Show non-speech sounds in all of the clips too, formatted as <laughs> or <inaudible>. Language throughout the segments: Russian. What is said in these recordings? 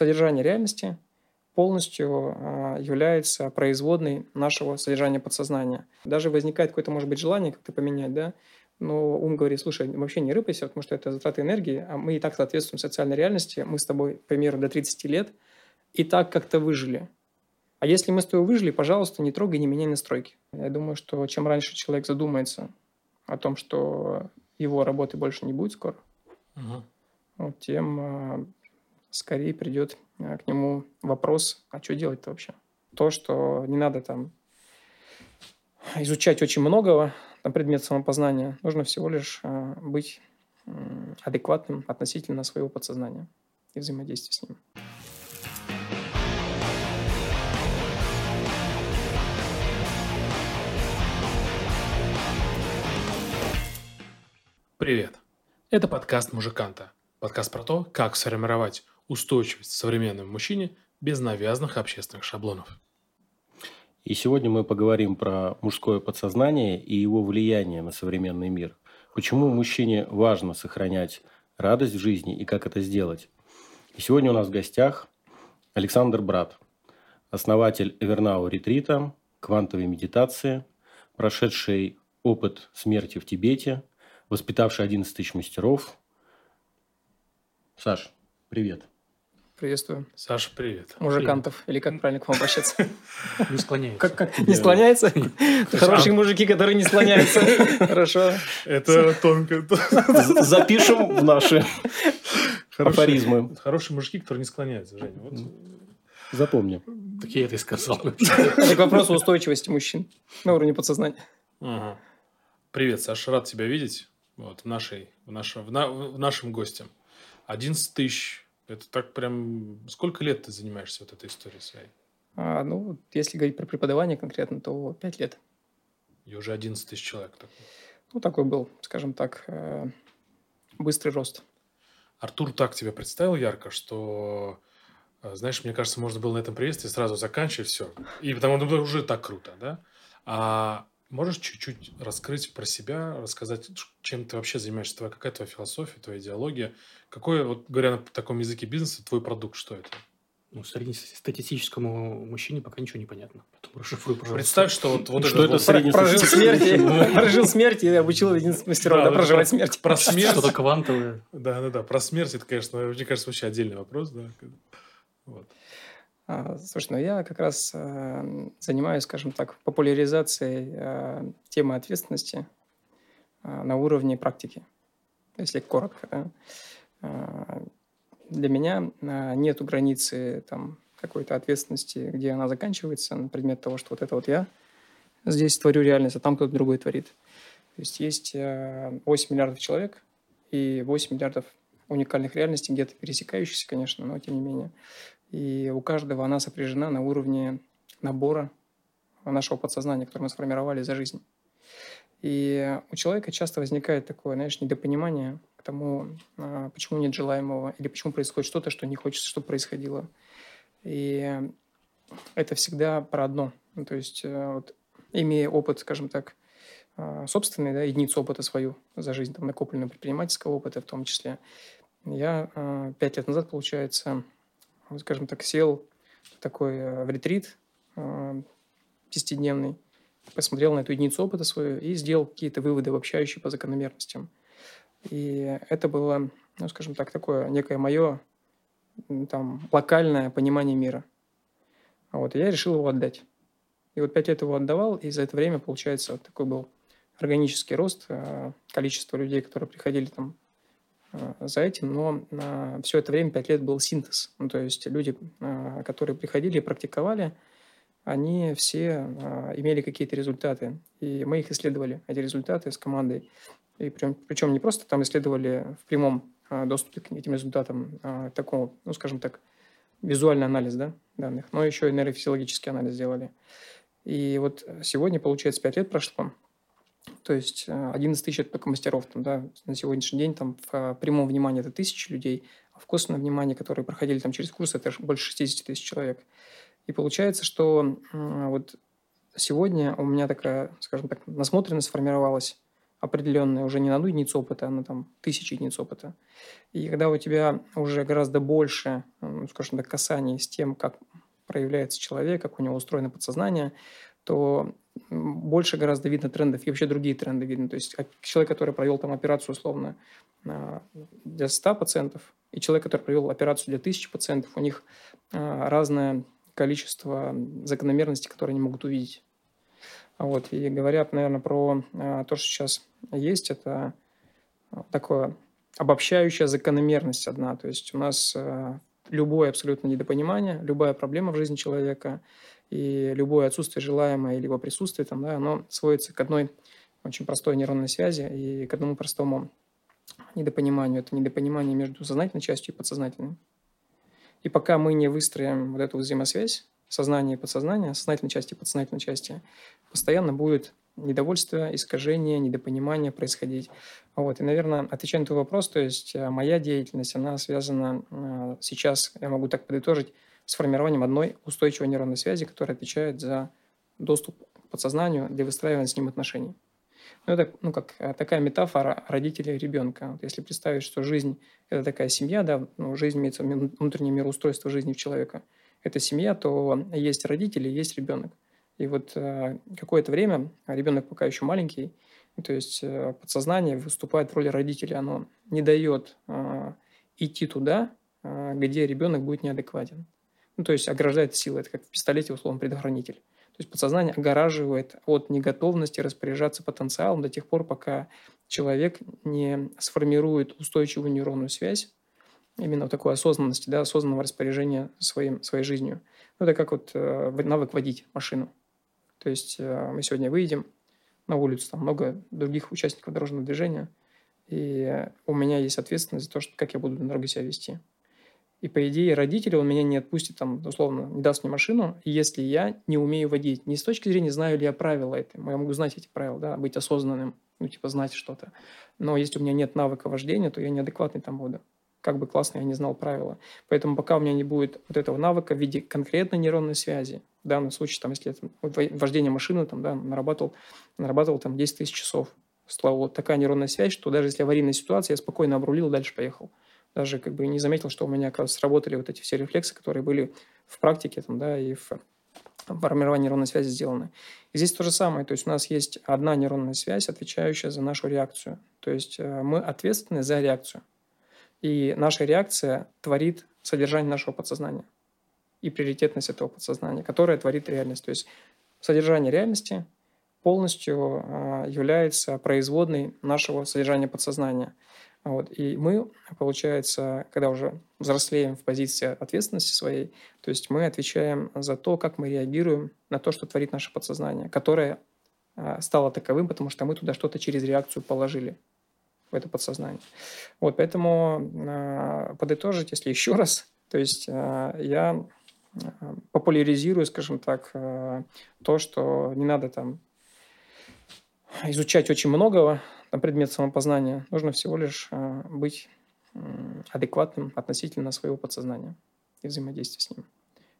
содержание реальности полностью а, является производной нашего содержания подсознания. Даже возникает какое-то, может быть, желание как-то поменять, да, но ум говорит, слушай, вообще не рыпайся, потому что это затраты энергии, а мы и так соответствуем социальной реальности, мы с тобой, к примеру, до 30 лет и так как-то выжили. А если мы с тобой выжили, пожалуйста, не трогай, не меняй настройки. Я думаю, что чем раньше человек задумается о том, что его работы больше не будет скоро, угу. вот, тем а, скорее придет а, к нему вопрос, а что делать-то вообще? То, что не надо там изучать очень многого на предмет самопознания, нужно всего лишь а, быть адекватным относительно своего подсознания и взаимодействия с ним. Привет! Это подкаст «Мужиканта». Подкаст про то, как сформировать устойчивость в современном мужчине без навязанных общественных шаблонов. И сегодня мы поговорим про мужское подсознание и его влияние на современный мир. Почему мужчине важно сохранять радость в жизни и как это сделать. И сегодня у нас в гостях Александр Брат, основатель Эвернау Ретрита, квантовой медитации, прошедший опыт смерти в Тибете – воспитавший 11 тысяч мастеров. Саш, привет. Приветствую. Саша, привет. Мужикантов, привет. или как правильно к вам обращаться? Не склоняется. Как, как не склоняется? <laughs> Хорошие мужики, которые не склоняются. Хорошо. Это тонко. <laughs> Запишем в наши афоризмы. Хорошие мужики, которые не склоняются, Женя. Запомни. Так я это и сказал. Это к вопросу устойчивости мужчин на уровне подсознания. Привет, Саша, рад тебя видеть вот, в, нашей, в, нашем, в, на, в нашем госте. 11 тысяч. Это так прям... Сколько лет ты занимаешься вот этой историей своей? А, ну, если говорить про преподавание конкретно, то 5 лет. И уже 11 тысяч человек такой. Ну, такой был, скажем так, э, быстрый рост. Артур так тебя представил ярко, что, э, знаешь, мне кажется, можно было на этом приветствии сразу заканчивать все. И потому что уже так круто, да? А Можешь чуть-чуть раскрыть про себя, рассказать, чем ты вообще занимаешься, твоя, какая твоя философия, твоя идеология? Какой, вот говоря на таком языке бизнеса, твой продукт, что это? Ну, среднестатистическому мужчине пока ничего не понятно. Потом расшифруй, пожалуйста. Представь, что вот, вот что это вот прожил смерть, прожил смерть и обучил 11 мастеров да, проживать смерть. Про смерть. Что-то квантовое. Да, да, да. Про смерть это, конечно, мне кажется, вообще отдельный вопрос, да. Вот. А, слушай, ну я как раз э, занимаюсь, скажем так, популяризацией э, темы ответственности э, на уровне практики, если коротко. Да? Для меня нет границы там, какой-то ответственности, где она заканчивается на предмет того, что вот это вот я здесь творю реальность, а там кто-то другой творит. То есть есть 8 миллиардов человек и 8 миллиардов уникальных реальностей, где-то пересекающихся, конечно, но тем не менее. И у каждого она сопряжена на уровне набора нашего подсознания, которое мы сформировали за жизнь. И у человека часто возникает такое, знаешь, недопонимание к тому, а, почему нет желаемого, или почему происходит что-то, что не хочется, чтобы происходило. И это всегда про одно. Ну, то есть, э, вот, имея опыт, скажем так, а, собственный, да, единицу опыта свою за жизнь, там, накопленного предпринимательского опыта в том числе, я а, пять лет назад, получается, скажем так, сел такой э, в ретрит э, десятидневный, посмотрел на эту единицу опыта свою и сделал какие-то выводы, обобщающие по закономерностям. И это было, ну, скажем так, такое некое мое там, локальное понимание мира. Вот, и я решил его отдать. И вот пять лет его отдавал, и за это время, получается, вот такой был органический рост э, количества людей, которые приходили там Э, за этим, но э, все это время, пять лет, был синтез. Ну, то есть люди, э, которые приходили и практиковали, они все имели какие-то результаты. И мы их исследовали, эти результаты с командой. И причем, причем не просто там исследовали в прямом доступе к этим результатам, такого, ну, скажем так, визуальный анализ да, данных, но еще и нейрофизиологический анализ сделали. И вот сегодня, получается, пять лет прошло, то есть 11 э, тысяч – это только мастеров. Там, да, на сегодняшний день там, в э, прямом внимании это тысячи людей, а в косвенном внимании, которые проходили там через курс, это больше 60 тысяч человек. И получается, что вот сегодня у меня такая, скажем так, насмотренность сформировалась определенные, уже не на одну единицу опыта, а на там тысячи единиц опыта. И когда у тебя уже гораздо больше, скажем так, касаний с тем, как проявляется человек, как у него устроено подсознание, то больше гораздо видно трендов, и вообще другие тренды видно. То есть человек, который провел там операцию условно а, для 100 пациентов, и человек, который провел операцию для 1000 пациентов, у них а, разное количество закономерностей, которые они могут увидеть. Вот. И говоря, наверное, про а, то, что сейчас есть, это такое обобщающая закономерность одна. То есть у нас любое абсолютно недопонимание, любая проблема в жизни человека и любое отсутствие желаемое либо присутствие, там, да, оно сводится к одной очень простой нейронной связи и к одному простому недопониманию. Это недопонимание между сознательной частью и подсознательной. И пока мы не выстроим вот эту взаимосвязь сознания и подсознания, сознательной части и подсознательной части, постоянно будет недовольство, искажение, недопонимание происходить. Вот. И, наверное, отвечая на твой вопрос, то есть э, моя деятельность, она связана э, сейчас, я могу так подытожить, с формированием одной устойчивой нейронной связи, которая отвечает за доступ к подсознанию для выстраивания с ним отношений. Ну, это ну, как э, такая метафора родителей ребенка. Вот если представить, что жизнь – это такая семья, да, ну, жизнь имеется внутреннее мироустройство жизни в человека. Это семья, то есть родители, есть ребенок. И вот э, какое-то время ребенок пока еще маленький, то есть э, подсознание выступает в роли родителя, оно не дает э, идти туда, э, где ребенок будет неадекватен. Ну, то есть ограждает силой, это как в пистолете условно предохранитель. То есть подсознание огораживает от неготовности распоряжаться потенциалом до тех пор, пока человек не сформирует устойчивую нейронную связь, именно вот такой осознанности, да, осознанного распоряжения своим, своей жизнью. Ну, это как вот э, навык водить машину. То есть э, мы сегодня выйдем на улицу, там много других участников дорожного движения, и у меня есть ответственность за то, что, как я буду на дороге себя вести. И, по идее, родители, он меня не отпустит, там, условно, не даст мне машину, если я не умею водить. Не с точки зрения, знаю ли я правила это. Я могу знать эти правила, да, быть осознанным, ну, типа, знать что-то. Но если у меня нет навыка вождения, то я неадекватный там буду как бы классно я не знал правила. Поэтому пока у меня не будет вот этого навыка в виде конкретной нейронной связи, в данном случае, там, если это вождение машины, там, да, нарабатывал, нарабатывал там 10 тысяч часов. Стала вот такая нейронная связь, что даже если аварийная ситуация, я спокойно обрулил, дальше поехал. Даже как бы не заметил, что у меня как раз сработали вот эти все рефлексы, которые были в практике там, да, и в формировании нейронной связи сделаны. И здесь то же самое. То есть у нас есть одна нейронная связь, отвечающая за нашу реакцию. То есть э, мы ответственны за реакцию. И наша реакция творит содержание нашего подсознания и приоритетность этого подсознания, которое творит реальность. То есть содержание реальности полностью а, является производной нашего содержания подсознания. Вот. И мы, получается, когда уже взрослеем в позиции ответственности своей, то есть мы отвечаем за то, как мы реагируем на то, что творит наше подсознание, которое а, стало таковым, потому что мы туда что-то через реакцию положили в это подсознание. Вот, поэтому э, подытожить, если еще раз, то есть э, я популяризирую, скажем так, то, что не надо там изучать очень многого на предмет самопознания, нужно всего лишь э, быть э, адекватным относительно своего подсознания и взаимодействия с ним.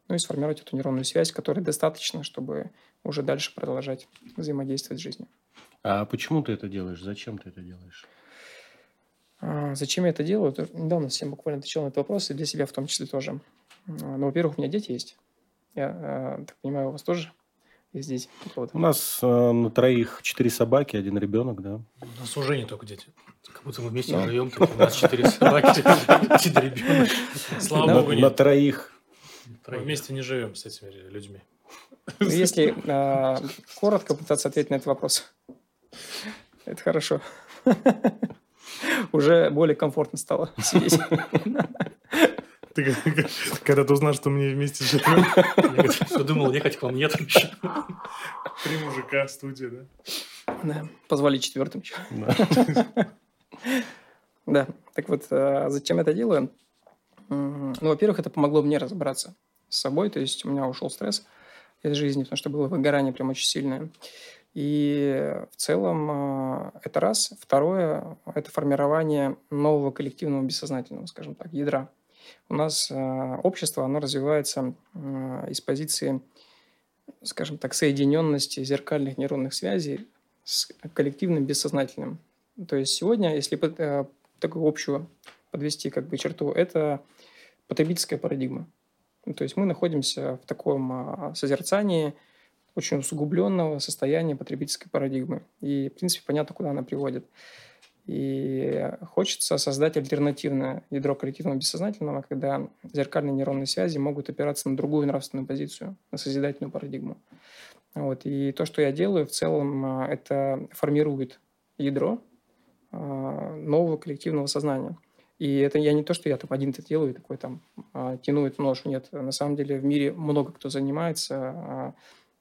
Ну и сформировать эту нейронную связь, которая достаточно, чтобы уже дальше продолжать взаимодействовать с жизнью. А почему ты это делаешь? Зачем ты это делаешь? А, зачем я это делаю? Недавно всем буквально отвечал на этот вопрос, и для себя в том числе тоже. А, ну, во-первых, у меня дети есть. Я а, так понимаю, у вас тоже есть дети? У нас э, на троих четыре собаки, один ребенок, да. У нас уже не только дети. Как будто мы вместе да. живем, у нас четыре собаки, один ребенок. Слава богу, нет. На троих. Мы вместе не живем с этими людьми. Ну, если коротко пытаться ответить на этот вопрос, это хорошо уже более комфортно стало сидеть. Ты когда ты узнал, что мы вместе живем, все думал, ехать к вам нет. Три мужика, студия, да? Да, позвали четвертым. Да, так вот, а зачем это делаю? Ну, во-первых, это помогло мне разобраться с собой, то есть у меня ушел стресс из жизни, потому что было выгорание прям очень сильное. И в целом а, это раз. Второе – это формирование нового коллективного бессознательного, скажем так, ядра. У нас а, общество, оно развивается а, из позиции, скажем так, соединенности зеркальных нейронных связей с коллективным бессознательным. То есть сегодня, если э, такую общую подвести как бы черту, это потребительская парадигма. Ну, то есть мы находимся в таком созерцании очень усугубленного состояния потребительской парадигмы. И, в принципе, понятно, куда она приводит. И хочется создать альтернативное ядро коллективного бессознательного, когда зеркальные нейронные связи могут опираться на другую нравственную позицию, на созидательную парадигму. Вот. И то, что я делаю, в целом, а, это формирует ядро а, нового коллективного сознания. И это я не то, что я там один это делаю, такой там а, тяну эту ношу. Нет, на самом деле в мире много кто занимается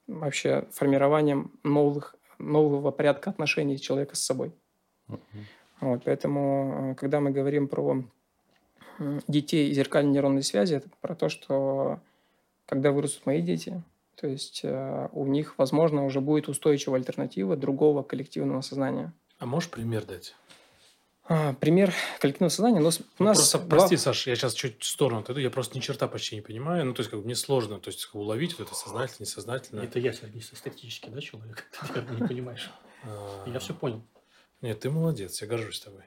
вообще формированием новых, нового порядка отношений человека с собой. Uh-huh. Вот, поэтому, когда мы говорим про детей и зеркальные нейронные связи, это про то, что когда вырастут мои дети, то есть э, у них, возможно, уже будет устойчивая альтернатива другого коллективного сознания. А можешь пример дать? А, пример коллективного сознания. Но у нас просто, два... прости, Саш, я сейчас чуть в сторону отойду, я просто ни черта почти не понимаю. Ну, то есть, как бы мне сложно то есть, как бы, уловить вот это сознательно, несознательно. Это я, Сергей, статистически, да, человек? <laughs> Ты не понимаешь. А. Я все понял. Нет, ты молодец, я горжусь тобой.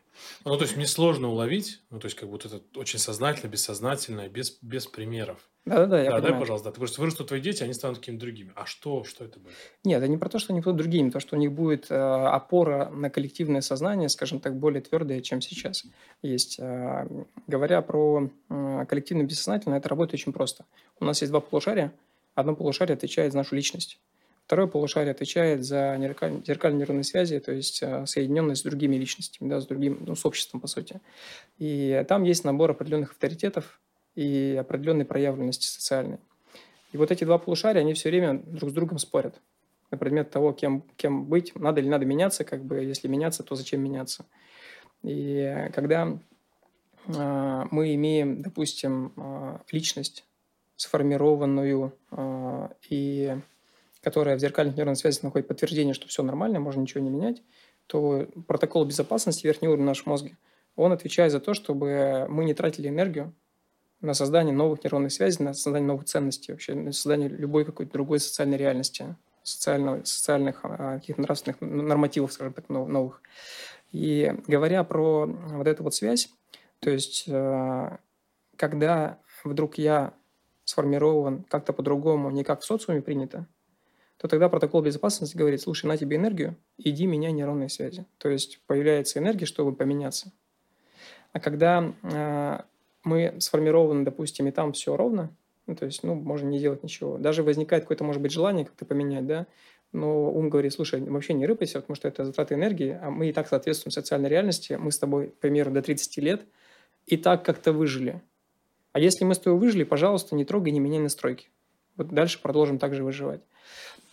Ну, то есть, мне сложно уловить, ну, то есть, как будто это очень сознательно, бессознательно, без, без примеров. Да-да-да, я Да, дай, пожалуйста, да. Ты просто вырастут твои дети, они станут какими-то другими. А что, что это будет? Нет, это не про то, что они будут другими, то, что у них будет э, опора на коллективное сознание, скажем так, более твердая, чем сейчас есть. Э, говоря про э, коллективное бессознательное, это работает очень просто. У нас есть два полушария. Одно полушарие отвечает за нашу личность. Второе полушарие отвечает за зеркальные нейронные связи, то есть э, соединенность с другими личностями, да, с другим, ну, с обществом, по сути. И там есть набор определенных авторитетов и определенной проявленности социальной. И вот эти два полушария, они все время друг с другом спорят на предмет того, кем, кем быть, надо или надо меняться, как бы, если меняться, то зачем меняться. И когда э, мы имеем, допустим, э, личность сформированную э, и которая в зеркальных нейронных связях находит подтверждение, что все нормально, можно ничего не менять, то протокол безопасности верхнего уровня нашего мозга, он отвечает за то, чтобы мы не тратили энергию на создание новых нейронных связей, на создание новых ценностей, вообще на создание любой какой-то другой социальной реальности, социального, социальных а, каких-то нравственных нормативов, скажем так, новых. И говоря про вот эту вот связь, то есть э, когда вдруг я сформирован как-то по-другому, не как в социуме принято, то тогда протокол безопасности говорит, слушай, на тебе энергию, иди меняй нейронные связи. То есть появляется энергия, чтобы поменяться. А когда э, мы сформированы, допустим, и там все ровно, ну, то есть, ну, можно не делать ничего. Даже возникает какое-то, может быть, желание как-то поменять, да, но ум говорит, слушай, вообще не рыпайся, потому что это затраты энергии, а мы и так соответствуем социальной реальности, мы с тобой, к примеру, до 30 лет и так как-то выжили. А если мы с тобой выжили, пожалуйста, не трогай, не меняй настройки. Вот дальше продолжим также выживать.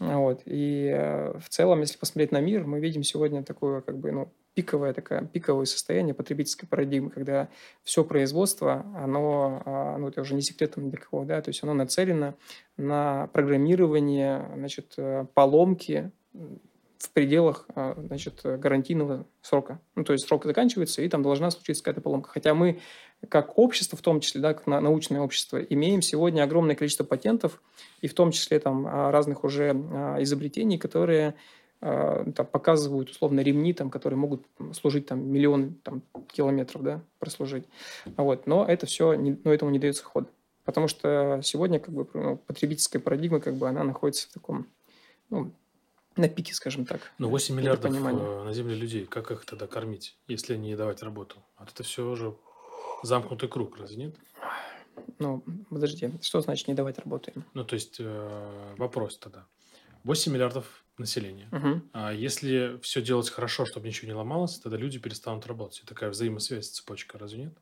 Вот. И э, в целом, если посмотреть на мир, мы видим сегодня такое как бы, ну, пиковое, такое, пиковое состояние потребительской парадигмы, когда все производство, оно, а, ну, это уже не секретом для кого, да, то есть оно нацелено на программирование, значит, э, поломки в пределах, а, значит, гарантийного срока. Ну, то есть срок заканчивается, и там должна случиться какая-то поломка. Хотя мы как общество, в том числе, да, как научное общество, имеем сегодня огромное количество патентов, и в том числе там а, разных уже а, изобретений, которые там, показывают условно ремни, там, которые могут служить там миллион там, километров, да, прослужить. Вот. Но это все, не, но этому не дается ход. Потому что сегодня как бы, ну, потребительская парадигма, как бы, она находится в таком ну, на пике, скажем так. Ну, 8 миллиардов э, на Земле людей, как их тогда кормить, если не давать работу? Вот это все уже замкнутый круг, разве нет? Ну, подожди, что значит не давать работу им? Ну, то есть, э, вопрос тогда. 8 миллиардов населения. Угу. А если все делать хорошо, чтобы ничего не ломалось, тогда люди перестанут работать. И такая взаимосвязь, цепочка, разве нет?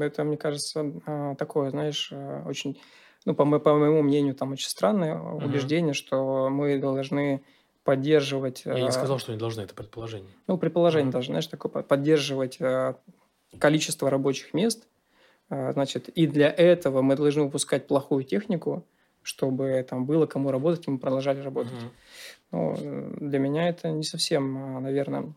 Это, мне кажется, а, такое, знаешь, э, очень ну, по, по моему мнению, там очень странное uh-huh. убеждение, что мы должны поддерживать... Я не э, сказал, что не должны, это предположение. Ну, предположение uh-huh. даже, знаешь, такое, поддерживать э, количество рабочих мест, э, значит, и для этого мы должны выпускать плохую технику, чтобы там было кому работать, и мы продолжали работать. Uh-huh. Ну, для меня это не совсем, наверное,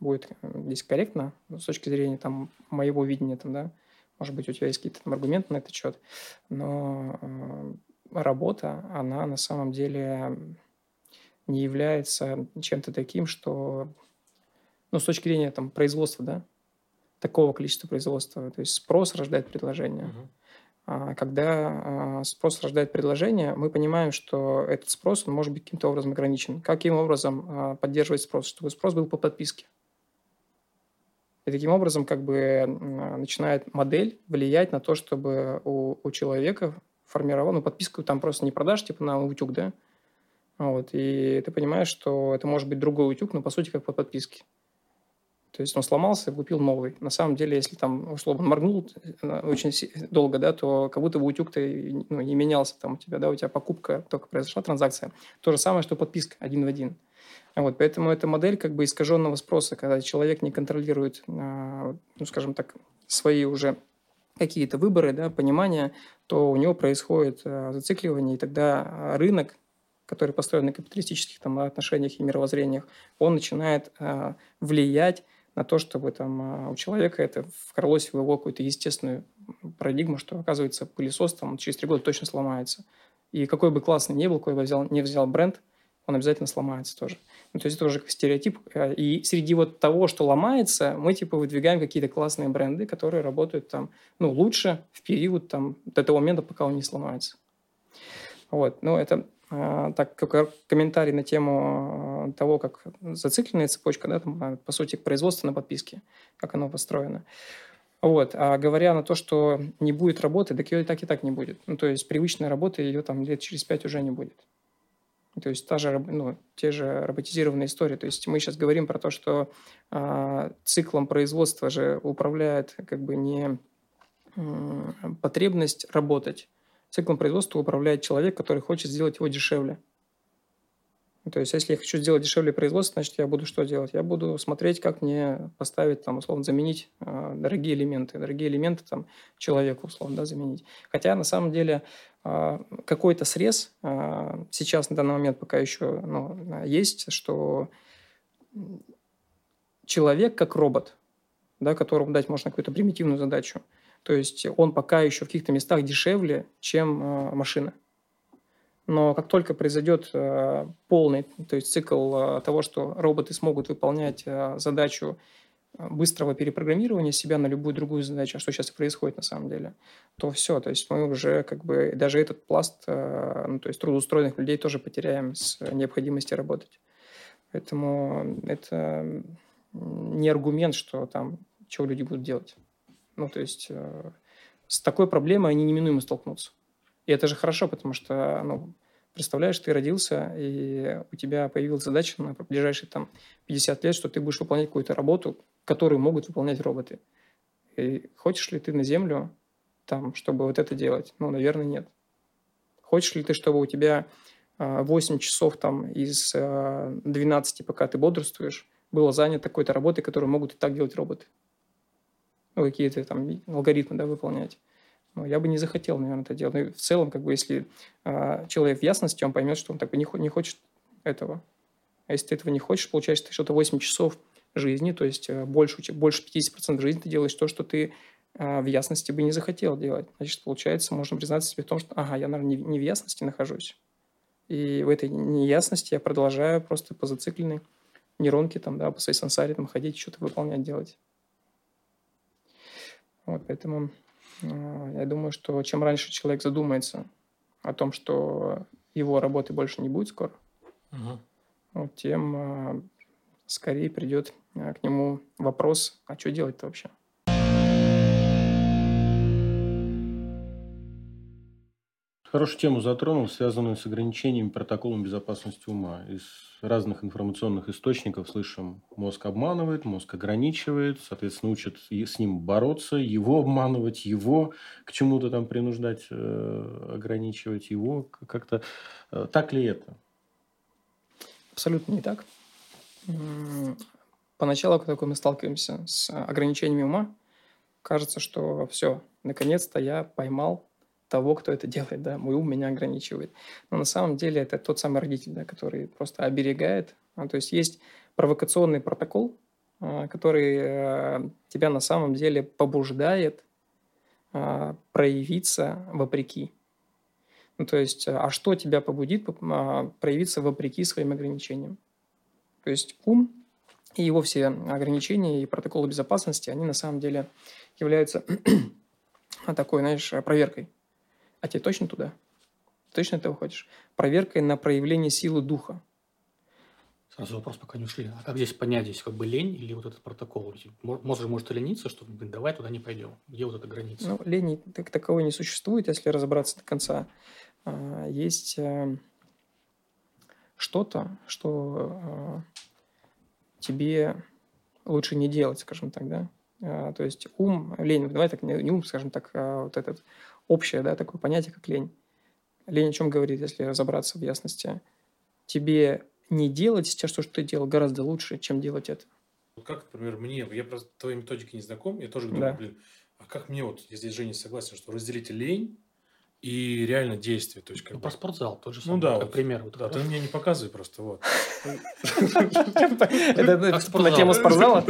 будет здесь корректно с точки зрения там моего видения там, да, может быть, у тебя есть какие-то там аргументы на этот счет, но э, работа, она на самом деле не является чем-то таким, что, ну, с точки зрения там, производства, да, такого количества производства, то есть спрос рождает предложение. А Когда а, спрос рождает предложение, мы понимаем, что этот спрос он может быть каким-то образом ограничен. Каким образом а, поддерживать спрос? Чтобы спрос был по подписке. И таким образом как бы начинает модель влиять на то, чтобы у, у человека формировал, ну, подписку там просто не продашь, типа на утюг, да? Вот, и ты понимаешь, что это может быть другой утюг, но по сути как по подписке. То есть он сломался, купил новый. На самом деле, если там, условно, моргнул э, очень долго, да, то как будто бы утюг-то ну, не менялся там у тебя, да, у тебя покупка, только произошла транзакция. То же самое, что подписка один в один. Вот, поэтому это модель как бы искаженного спроса, когда человек не контролирует, а, ну, скажем так, свои уже какие-то выборы, да, понимания, то у него происходит а, зацикливание, и тогда рынок, который построен на капиталистических там, отношениях и мировоззрениях, он начинает а, влиять на то, чтобы там у человека это вкралось в его какую-то естественную парадигму, что, оказывается, пылесос там через три года точно сломается. И какой бы классный ни был, какой бы взял, не взял бренд, он обязательно сломается тоже. Ну, то есть это уже как стереотип. Э, И среди вот того, что ломается, мы типа выдвигаем какие-то классные бренды, которые работают там, ну, лучше в период там до того момента, пока он не сломается. Вот, ну, это а, так, как комментарий на тему а, того, как зацикленная цепочка, да, там, а, по сути, производство на подписке, как оно построено. Вот, а говоря на то, что не будет работы, так ее и так и так не будет. Ну, то есть привычная работа, ее там лет через пять уже не будет. То есть та же, ну, те же роботизированные истории. То есть мы сейчас говорим про то, что а, циклом производства же управляет как бы не м, потребность работать. Циклом производства управляет человек, который хочет сделать его дешевле. Ну, То есть, если я хочу сделать дешевле производство, значит, я буду что делать? Я буду смотреть, как мне поставить, там, условно, заменить а, дорогие элементы. Дорогие элементы там человеку, условно, да, заменить. Хотя, на самом деле, а, какой-то срез а, сейчас, на данный момент, пока еще ну, есть, что человек как робот, да, которому дать можно какую-то примитивную задачу, то есть он пока еще в каких-то местах дешевле, чем а, машина. Но как только произойдет э, полный, то есть цикл э, того, что роботы смогут выполнять э, задачу быстрого перепрограммирования себя на любую другую задачу, а что сейчас и происходит на самом деле, то все, то есть мы уже как бы даже этот пласт, ну, то есть трудоустроенных людей тоже потеряем с необходимости работать. Поэтому это не аргумент, что там, что люди будут делать. Ну, то есть с такой проблемой они неминуемо столкнутся. И это же хорошо, потому что, ну, представляешь, ты родился, и у тебя появилась задача на ближайшие там 50 лет, что ты будешь выполнять какую-то работу, которую могут выполнять роботы. И хочешь ли ты на Землю, там, чтобы вот это делать? Ну, наверное, нет. Хочешь ли ты, чтобы у тебя а, 8 часов там из а, 12, пока ты бодрствуешь, было занято такой-то работой, которую могут и так делать роботы? Ну, какие-то там алгоритмы, да, выполнять. Ну, я бы не захотел, наверное, это делать. Ну, и в целом, как бы, если а, человек в ясности, он поймет, что он так бы не, не хочет этого. А если ты этого не хочешь, получается, ты что-то 8 часов жизни, то есть э, больше, больше 50% жизни ты делаешь то, что ты а, в ясности бы не захотел делать. Значит, получается, можно признаться себе в том, что, ага, я, наверное, не, не в ясности нахожусь. И в этой неясности я продолжаю просто по зацикленной нейронке, там, да, по своей сансаре там ходить, что-то выполнять, делать. Вот, поэтому э, я думаю, что чем раньше человек задумается о том, что его работы больше не будет скоро, вот, тем э, скорее придет э, к нему вопрос, а что делать-то вообще? Хорошую тему затронул, связанную с ограничением протоколом безопасности ума. Из разных информационных источников слышим, мозг обманывает, мозг ограничивает, соответственно, учат с ним бороться, его обманывать, его к чему-то там принуждать, э, ограничивать его как-то. Э, Так ли это? Абсолютно не так. Поначалу, когда мы сталкиваемся с ограничениями ума, кажется, что все, наконец-то я поймал того, кто это делает, да, мой ум меня ограничивает. Но на самом деле это тот самый родитель, да, который просто оберегает. А, То есть есть провокационный протокол, а, который э, тебя на самом деле побуждает а, проявиться вопреки. Ну, то есть, а что тебя побудит а, проявиться вопреки своим ограничениям? То есть ум и его все ограничения и протоколы безопасности, они на самом деле являются <clears throat> такой, знаешь, проверкой. А тебе точно туда? Точно этого хочешь? Проверкой на проявление силы духа. Сразу вопрос, пока не ушли. А как здесь понять, здесь как бы лень или вот этот протокол? Мозг же может лениться, что блин, давай туда не пойдем. Где вот эта граница? Ну, лени так таковой не существует, если разобраться до конца. А, есть э, что-то, что а, тебе лучше не делать, скажем так, да? А, то есть ум, лень, давай так, не ум, скажем так, вот этот общее, да, такое понятие, как лень. Лень о чем говорит, если разобраться в ясности? Тебе не делать сейчас то, что ты делал, гораздо лучше, чем делать это. Как, например, мне, я просто твоей методикой не знаком, я тоже думаю, да. блин, а как мне вот, если Женя согласен, что разделите лень и реально действие. То есть, как ну, бы... Про спортзал тоже ну, да, как вот, пример. Вот да, ты мне не показывай просто, вот. <laughs> Это на тему спортзала <laughs>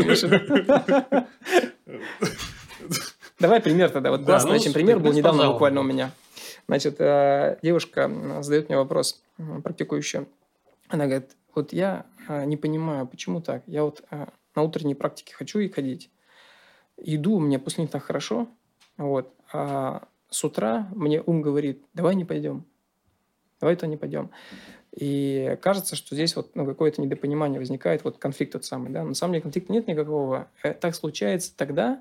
Давай пример тогда. Вот классный очень пример был недавно буквально у меня. Значит, э, девушка задает мне вопрос, практикующая. Она говорит, вот я а, не понимаю, почему так. Я вот а, на утренней практике хочу и ходить. Иду, мне после них так хорошо, вот, а с утра мне ум говорит, давай не пойдем, давай то не пойдем. И кажется, что здесь вот ну, какое-то недопонимание возникает, вот конфликт тот самый. Да? На самом деле конфликта нет никакого. Э, так случается тогда,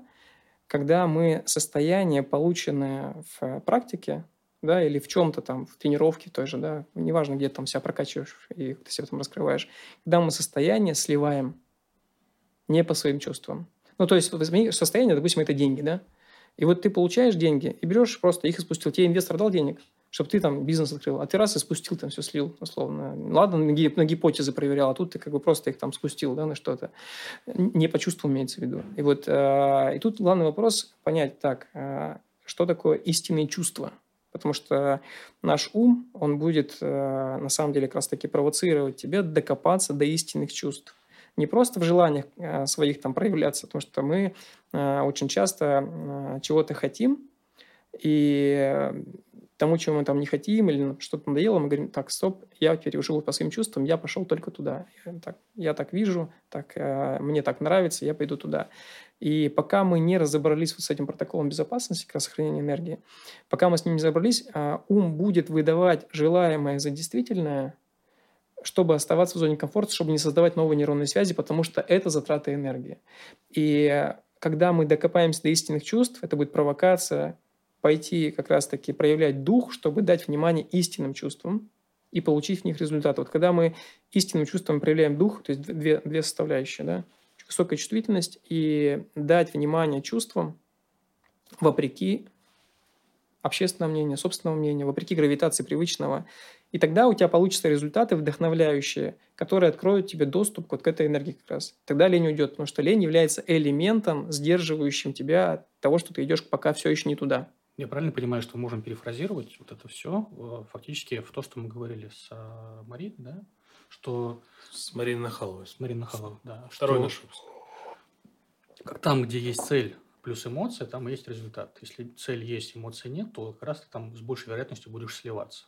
когда мы состояние, полученное в практике, да, или в чем-то там, в тренировке той же, да, неважно, где ты там себя прокачиваешь и ты себя там раскрываешь, когда мы состояние сливаем не по своим чувствам. Ну, то есть, состояние, допустим, это деньги, да, и вот ты получаешь деньги и берешь просто их и. Тебе инвестор дал денег, чтобы ты там бизнес открыл, а ты раз и спустил, там все слил, условно. Ладно, на, гипотезы проверял, а тут ты как бы просто их там спустил, да, на что-то. Не почувствовал, имеется в виду. И вот, э, и тут главный вопрос понять, так, э, что такое истинные чувства – Потому что наш ум, он будет э, на самом деле как раз-таки провоцировать тебя докопаться до истинных чувств. Не просто в желаниях э, своих там проявляться, потому что мы э, очень часто чего-то хотим, и тому, чего мы там не хотим, или что-то надоело, мы говорим, так, стоп, я теперь живу по своим чувствам, я пошел только туда. Я так, я так вижу, так, э, мне так нравится, я пойду туда. И пока мы не разобрались вот с этим протоколом безопасности, как сохранение энергии, пока мы с ним не разобрались, э, ум будет выдавать желаемое за действительное, чтобы оставаться в зоне комфорта, чтобы не создавать новые нейронные связи, потому что это затраты энергии. И когда мы докопаемся до истинных чувств, это будет провокация, пойти как раз-таки проявлять дух, чтобы дать внимание истинным чувствам и получить в них результат. Вот когда мы истинным чувством проявляем дух, то есть две, две составляющие, да, высокая чувствительность и дать внимание чувствам вопреки общественного мнения, собственного мнения, вопреки гравитации привычного. И тогда у тебя получатся результаты вдохновляющие, которые откроют тебе доступ вот к этой энергии как раз. Тогда лень уйдет, потому что лень является элементом, сдерживающим тебя от того, что ты идешь пока все еще не туда. Я правильно понимаю, что мы можем перефразировать вот это все э, фактически в то, что мы говорили с э, Мариной, да? Что... С Мариной Нахаловой. С Мариной Нахаловой, да. Второй наш Как там, где есть цель плюс эмоция, там есть результат. Если цель есть, эмоции нет, то как раз ты там с большей вероятностью будешь сливаться.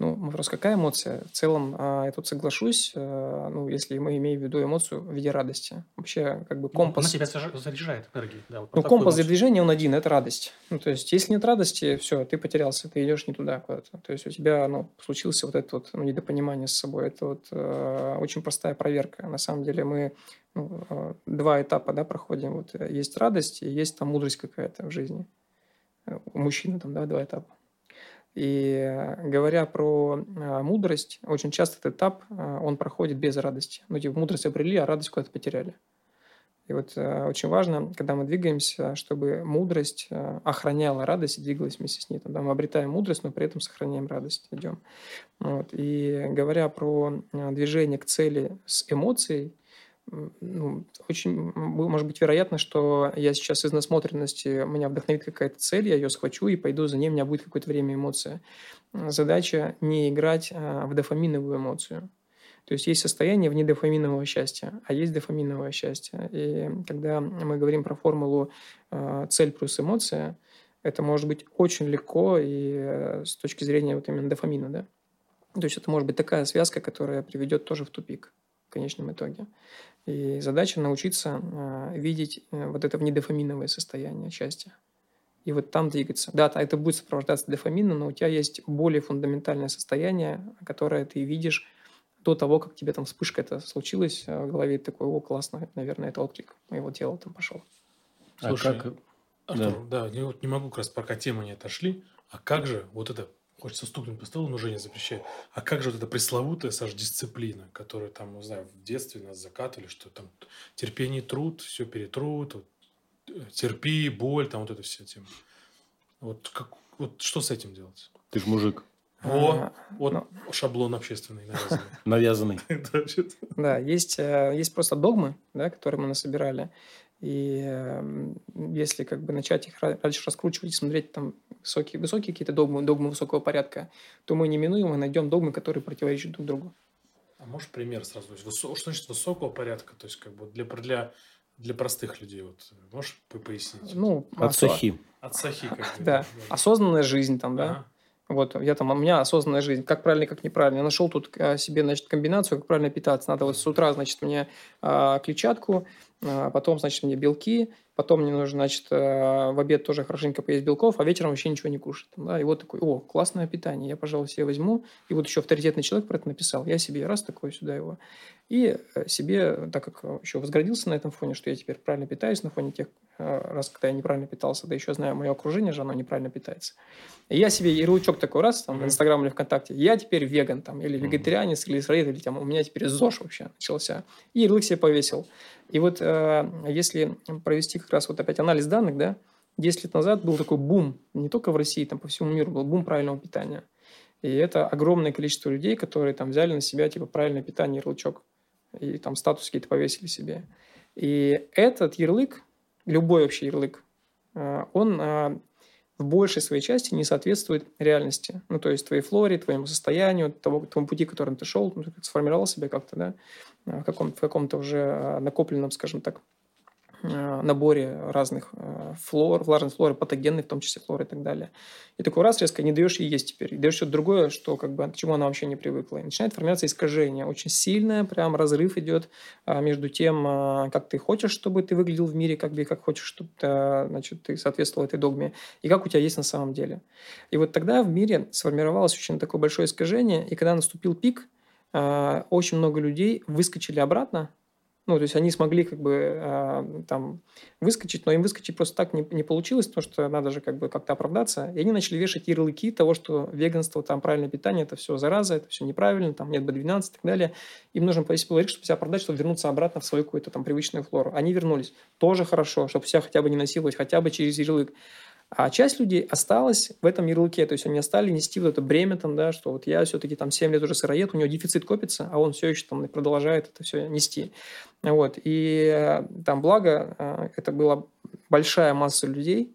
Ну, вопрос, какая эмоция? В целом, а, я тут соглашусь, э, ну, если мы имеем в виду эмоцию в виде радости. Вообще, как бы ну, компас... Она тебя заряжает энергией. Да, вот ну, компас для движения, он один, это радость. Ну, то есть, если нет радости, все, ты потерялся, ты идешь не туда куда-то. То есть, у тебя, ну, случился вот это вот ну, недопонимание с собой. Это вот э, очень простая проверка. На самом деле, мы ну, э, два этапа, да, проходим. Вот есть радость и есть там мудрость какая-то в жизни. У мужчины там, да, два этапа. И говоря про а, мудрость, очень часто этот этап, а, он проходит без радости. Ну, типа, мудрость обрели, а радость куда-то потеряли. И вот э, очень важно, когда мы двигаемся, чтобы мудрость э, охраняла радость и двигалась вместе с ней. Тогда мы обретаем мудрость, но при этом сохраняем радость, идем. Вот. И говоря про движение к цели с эмоцией, ну, очень, может быть, вероятно, что я сейчас из насмотренности, меня вдохновит какая-то цель, я ее схвачу и пойду за ней, у меня будет какое-то время эмоция. Задача не играть а, в дофаминовую эмоцию. То есть есть состояние вне дофаминового счастья, а есть дофаминовое счастье. И когда мы говорим про формулу а, цель плюс эмоция, это может быть очень легко и э, с точки зрения вот именно дофамина, да. То есть это может быть такая связка, которая приведет тоже в тупик конечном итоге. И задача научиться э, видеть э, вот это внедофаминовое состояние счастья. И вот там двигаться. Да, это будет сопровождаться дофамином, но у тебя есть более фундаментальное состояние, которое ты видишь до того, как тебе там вспышка это случилась в голове, такой, о, классно, наверное, это отклик моего тела там пошел. Слушай, а как... Артур, да, да я вот не могу как раз, пока темы не отошли, а как же вот это, хочется стукнуть по столу, но Женя запрещает, а как же вот эта пресловутая, Саш, дисциплина, которая там, не знаю, в детстве нас закатывали, что там терпение, труд, все перетрут, вот, э, терпи, боль, там вот это все тема. Вот, как, вот что с этим делать? Ты же мужик. О, а, вот ну, шаблон общественный навязанный. навязанный. <laughs> Да, есть, э, есть просто догмы, да, которые мы насобирали. И эм, если как бы начать их дальше раскручивать и смотреть там высокие, высокие какие-то догмы, догмы высокого порядка, то мы неминуемо найдем догмы, которые противоречат друг другу. А можешь пример сразу? Что значит высокого порядка? То есть как бы для, для, для простых людей. Вот, можешь пояснить? Ну, от сахи. От сахи. Как да. Осознанная жизнь там, да. Ага. Вот, я там, у меня осознанная жизнь, как правильно, как неправильно. Я нашел тут а, себе, значит, комбинацию, как правильно питаться. Надо вот с утра, значит, мне а, клетчатку, потом, значит, мне белки, потом мне нужно, значит, а, в обед тоже хорошенько поесть белков, а вечером вообще ничего не кушать. Да? И вот такой, о, классное питание, я, пожалуй, себе возьму. И вот еще авторитетный человек про это написал. Я себе раз такой сюда его. И э, себе, так как еще возгордился на этом фоне, что я теперь правильно питаюсь на фоне тех э, раз, когда я неправильно питался, да еще знаю, мое окружение же, оно неправильно питается. И я себе ярлычок такой раз, там, в Инстаграм или ВКонтакте, я теперь веган, там, или вегетарианец, или израиль, или там, у меня теперь ЗОЖ вообще начался. И ярлык себе повесил. И вот э, если провести как раз вот опять анализ данных, да, 10 лет назад был такой бум, не только в России, там по всему миру был бум правильного питания. И это огромное количество людей, которые там взяли на себя типа правильное питание, ярлычок и там статус какие-то повесили себе. И этот ярлык, любой вообще ярлык, э, он э, в большей своей части не соответствует реальности. Ну, то есть твоей флоре, твоему состоянию, того, тому пути, которым ты шел, ну, сформировал себя как-то, да, э, в, каком, каком-то уже накопленном, скажем так, наборе разных э, флор, влажной флоры, патогенной, в том числе флоры и так далее. И такой раз резко не даешь ей есть теперь, и даешь что-то другое, что как бы, к чему она вообще не привыкла. И начинает формироваться искажение. Очень сильное, прям разрыв идет а, между тем, как ты хочешь, чтобы ты выглядел в мире, как бы, как хочешь, чтобы ты, значит, ты соответствовал этой догме, и как у тебя есть на самом деле. И вот тогда в мире сформировалось очень такое большое искажение, и когда наступил пик, очень много людей выскочили обратно, ну, то есть они смогли как бы э, там выскочить, но им выскочить просто так не, не получилось, потому что надо же как бы как-то оправдаться. И они начали вешать ярлыки того, что веганство, там правильное питание, это все зараза, это все неправильно, там нет B12 и так далее. Им нужно повесить ярлык, чтобы себя оправдать, чтобы вернуться обратно в свою какую-то там привычную флору. Они вернулись. Тоже хорошо, чтобы себя хотя бы не насиловать, хотя бы через ярлык. А часть людей осталась в этом ярлыке, то есть они стали нести вот это бремя, там, да, что вот я все-таки там 7 лет уже сыроед, у него дефицит копится, а он все еще там продолжает это все нести. Вот. И э, там, благо, э, это была большая масса людей.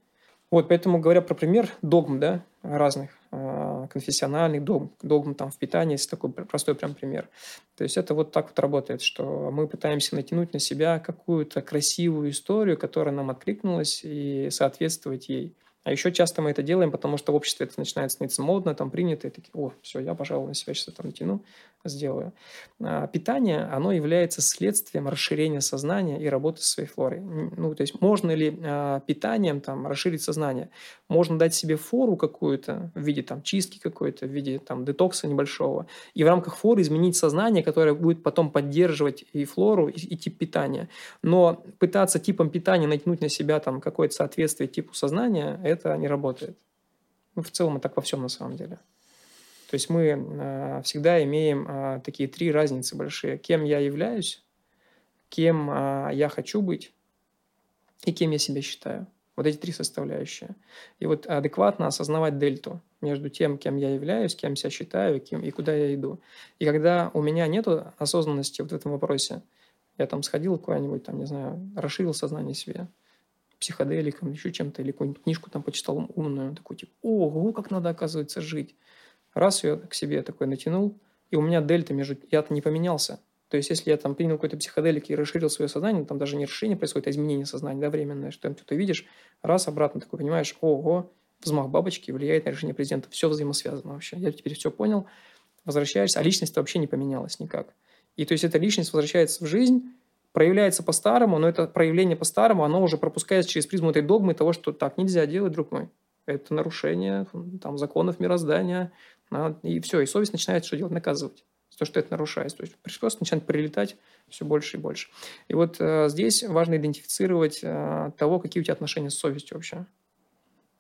Вот, поэтому, говоря про пример догм, да, разных, конфессиональных догм, догм там в питании, есть такой простой прям пример. То есть это вот так вот работает, что мы пытаемся натянуть на себя какую-то красивую историю, которая нам откликнулась, и соответствовать ей. А еще часто мы это делаем, потому что в обществе это начинает становиться модно, там принято, и такие, о, все, я, пожалуй, на себя сейчас это натяну, сделаю. А питание, оно является следствием расширения сознания и работы со своей флорой. Ну, то есть можно ли а, питанием там расширить сознание? Можно дать себе фору какую-то в виде там чистки какой-то, в виде там детокса небольшого, и в рамках форы изменить сознание, которое будет потом поддерживать и флору, и, и тип питания. Но пытаться типом питания натянуть на себя там какое-то соответствие типу сознания, это не работает. Ну, в целом, это так во всем на самом деле. То есть мы э, всегда имеем э, такие три разницы большие. Кем я являюсь, кем э, я хочу быть и кем я себя считаю. Вот эти три составляющие. И вот адекватно осознавать дельту между тем, кем я являюсь, кем себя считаю кем, и куда я иду. И когда у меня нет осознанности вот в этом вопросе, я там сходил куда-нибудь, там, не знаю, расширил сознание себе, психоделиком, еще чем-то, или какую-нибудь книжку там почитал умную, такой типа, ого, как надо, оказывается, жить. Раз я к себе такой натянул, и у меня дельта между... Я-то не поменялся. То есть, если я там принял какой-то психоделик и расширил свое сознание, там даже не расширение происходит, а изменение сознания, да, временное, что ты что-то видишь, раз обратно такой понимаешь, ого, взмах бабочки влияет на решение президента. Все взаимосвязано вообще. Я теперь все понял. Возвращаешься, а личность вообще не поменялась никак. И то есть эта личность возвращается в жизнь, проявляется по-старому, но это проявление по-старому, оно уже пропускается через призму этой догмы того, что так нельзя делать, друг мой. Это нарушение там, законов мироздания. И все, и совесть начинает что делать? Наказывать то, что это нарушается. То есть просто начинает прилетать все больше и больше. И вот э, здесь важно идентифицировать э, того, какие у тебя отношения с совестью вообще.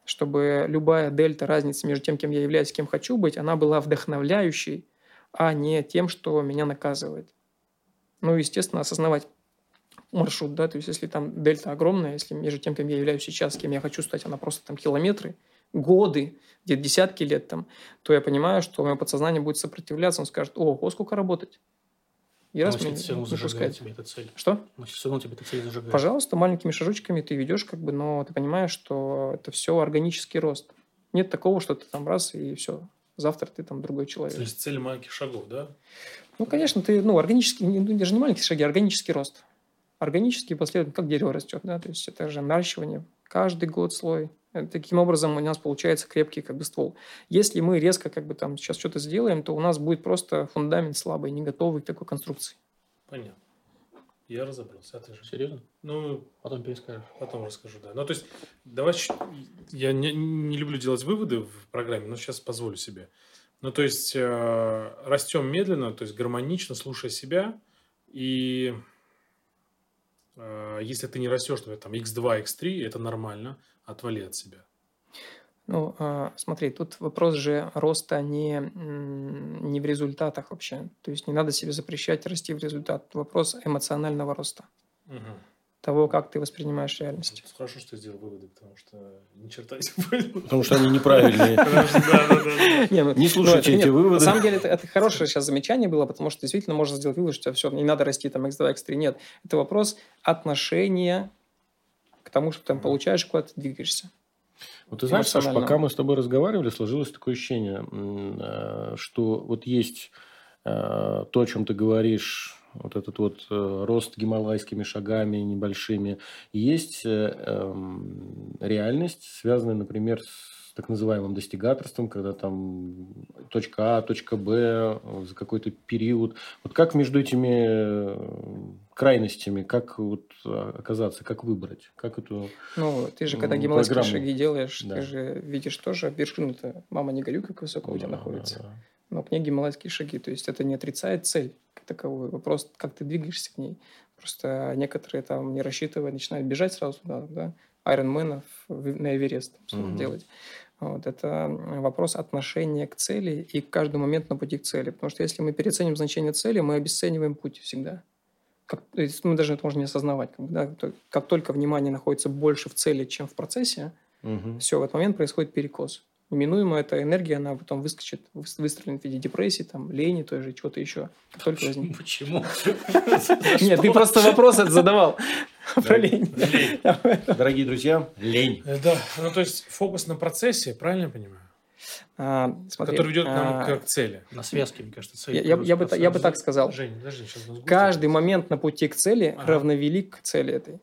Чтобы любая дельта, разница между тем, кем я являюсь, кем хочу быть, она была вдохновляющей, а не тем, что меня наказывает. Ну, естественно, осознавать маршрут, да, то есть если там дельта огромная, если между тем, кем я являюсь сейчас, кем я хочу стать, она просто там километры, годы, где-то десятки лет там, то я понимаю, что мое подсознание будет сопротивляться, он скажет, о, о сколько работать. И раз меня не, не пускает. тебе эта цель. Что? Но все равно тебе эта цель зажигает. Пожалуйста, маленькими шажочками ты ведешь, как бы, но ты понимаешь, что это все органический рост. Нет такого, что ты там раз и все, завтра ты там другой человек. То есть цель маленьких шагов, да? Ну, конечно, ты, ну, органический, ну, даже не маленькие шаги, а органический рост. Органический последовательно, как дерево растет, да, то есть это же наращивание. Каждый год слой. Таким образом у нас получается крепкий как бы ствол. Если мы резко как бы там сейчас что-то сделаем, то у нас будет просто фундамент слабый, не готовый к такой конструкции. Понятно. Я разобрался. А ты же? Серьезно? Ну, потом перескажешь. Потом расскажу, да. Ну, то есть, давай... Я не, не люблю делать выводы в программе, но сейчас позволю себе. Ну, то есть, э, растем медленно, то есть, гармонично, слушая себя. И э, если ты не растешь, например, там, x2, x3, это нормально, отвали от себя. Ну, а, смотри, тут вопрос же роста не, не в результатах вообще. То есть не надо себе запрещать расти в результат. Вопрос эмоционального роста. Угу. Того, как ты воспринимаешь реальность. Хорошо, что я сделал выводы, потому что ни черта не понял. Потому что они неправильные. Ну, не слушайте эти выводы. На самом деле, это хорошее сейчас замечание было, потому что действительно можно сделать вывод, что все, не надо расти там x2, x3. Нет, это вопрос отношения к тому, что ты там получаешь, куда ты двигаешься. Вот ты знаешь, Саша, пока мы с тобой разговаривали, сложилось такое ощущение, э, что вот есть э, то, о чем ты говоришь, вот этот вот э, рост гималайскими шагами небольшими, есть эм, реальность, связанная, например, с так называемым достигаторством, когда там точка А, точка Б за какой-то период. Вот как между этими крайностями, как вот оказаться, как выбрать, как эту Ну, ты же, когда гималайские программу... шаги делаешь, да. ты же видишь тоже вершину-то, мама не горю, как высоко да, у тебя находится. Да, да. Но к ней гималайские шаги, то есть это не отрицает цель таковую, вопрос, как ты двигаешься к ней. Просто некоторые там не рассчитывая начинают бежать сразу туда, да, айронменов на Эверест угу. делать. Вот, это вопрос отношения к цели и к каждому моменту на пути к цели. Потому что если мы переоценим значение цели, мы обесцениваем путь всегда как, мы даже это можем не осознавать. Как, да, как только внимание находится больше в цели, чем в процессе, угу. все, в этот момент происходит перекос. Неминуемо эта энергия, она потом выскочит, выстрелит в виде депрессии, там, лени, той же, чего-то еще. Только возник. <laughs> Почему? <laughs> Нет, ты просто вопрос это задавал <laughs> про лень. Дорогие друзья, лень. Э, да, ну то есть фокус на процессе, правильно я понимаю? А, смотри, который ведет нам а, к цели. На связке, мне кажется, цели. Я, я, я, бы, я бы так сказал. Жень, подожди, сейчас Каждый момент на пути к цели ага. равновелик к цели этой.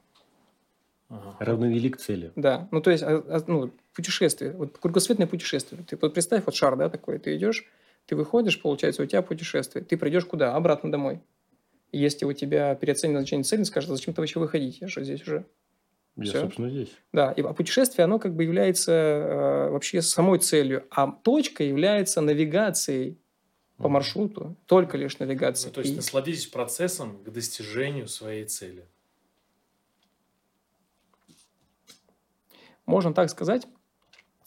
Ага. Равновелик к цели. Да. Ну, то есть, а, а, ну, путешествие. Вот кругосветное путешествие. Ты вот представь, вот шар, да, такой. Ты идешь, ты выходишь, получается, у тебя путешествие. Ты придешь куда? Обратно домой. Если у тебя переоценено значение цели, скажешь, зачем ты вообще выходить? Я же здесь уже. Я, Все. собственно, здесь. Да, и, а путешествие, оно как бы является э, вообще самой целью, а точка является навигацией по маршруту, только лишь навигацией. Ну, то есть, и... насладитесь процессом к достижению своей цели. Можно так сказать,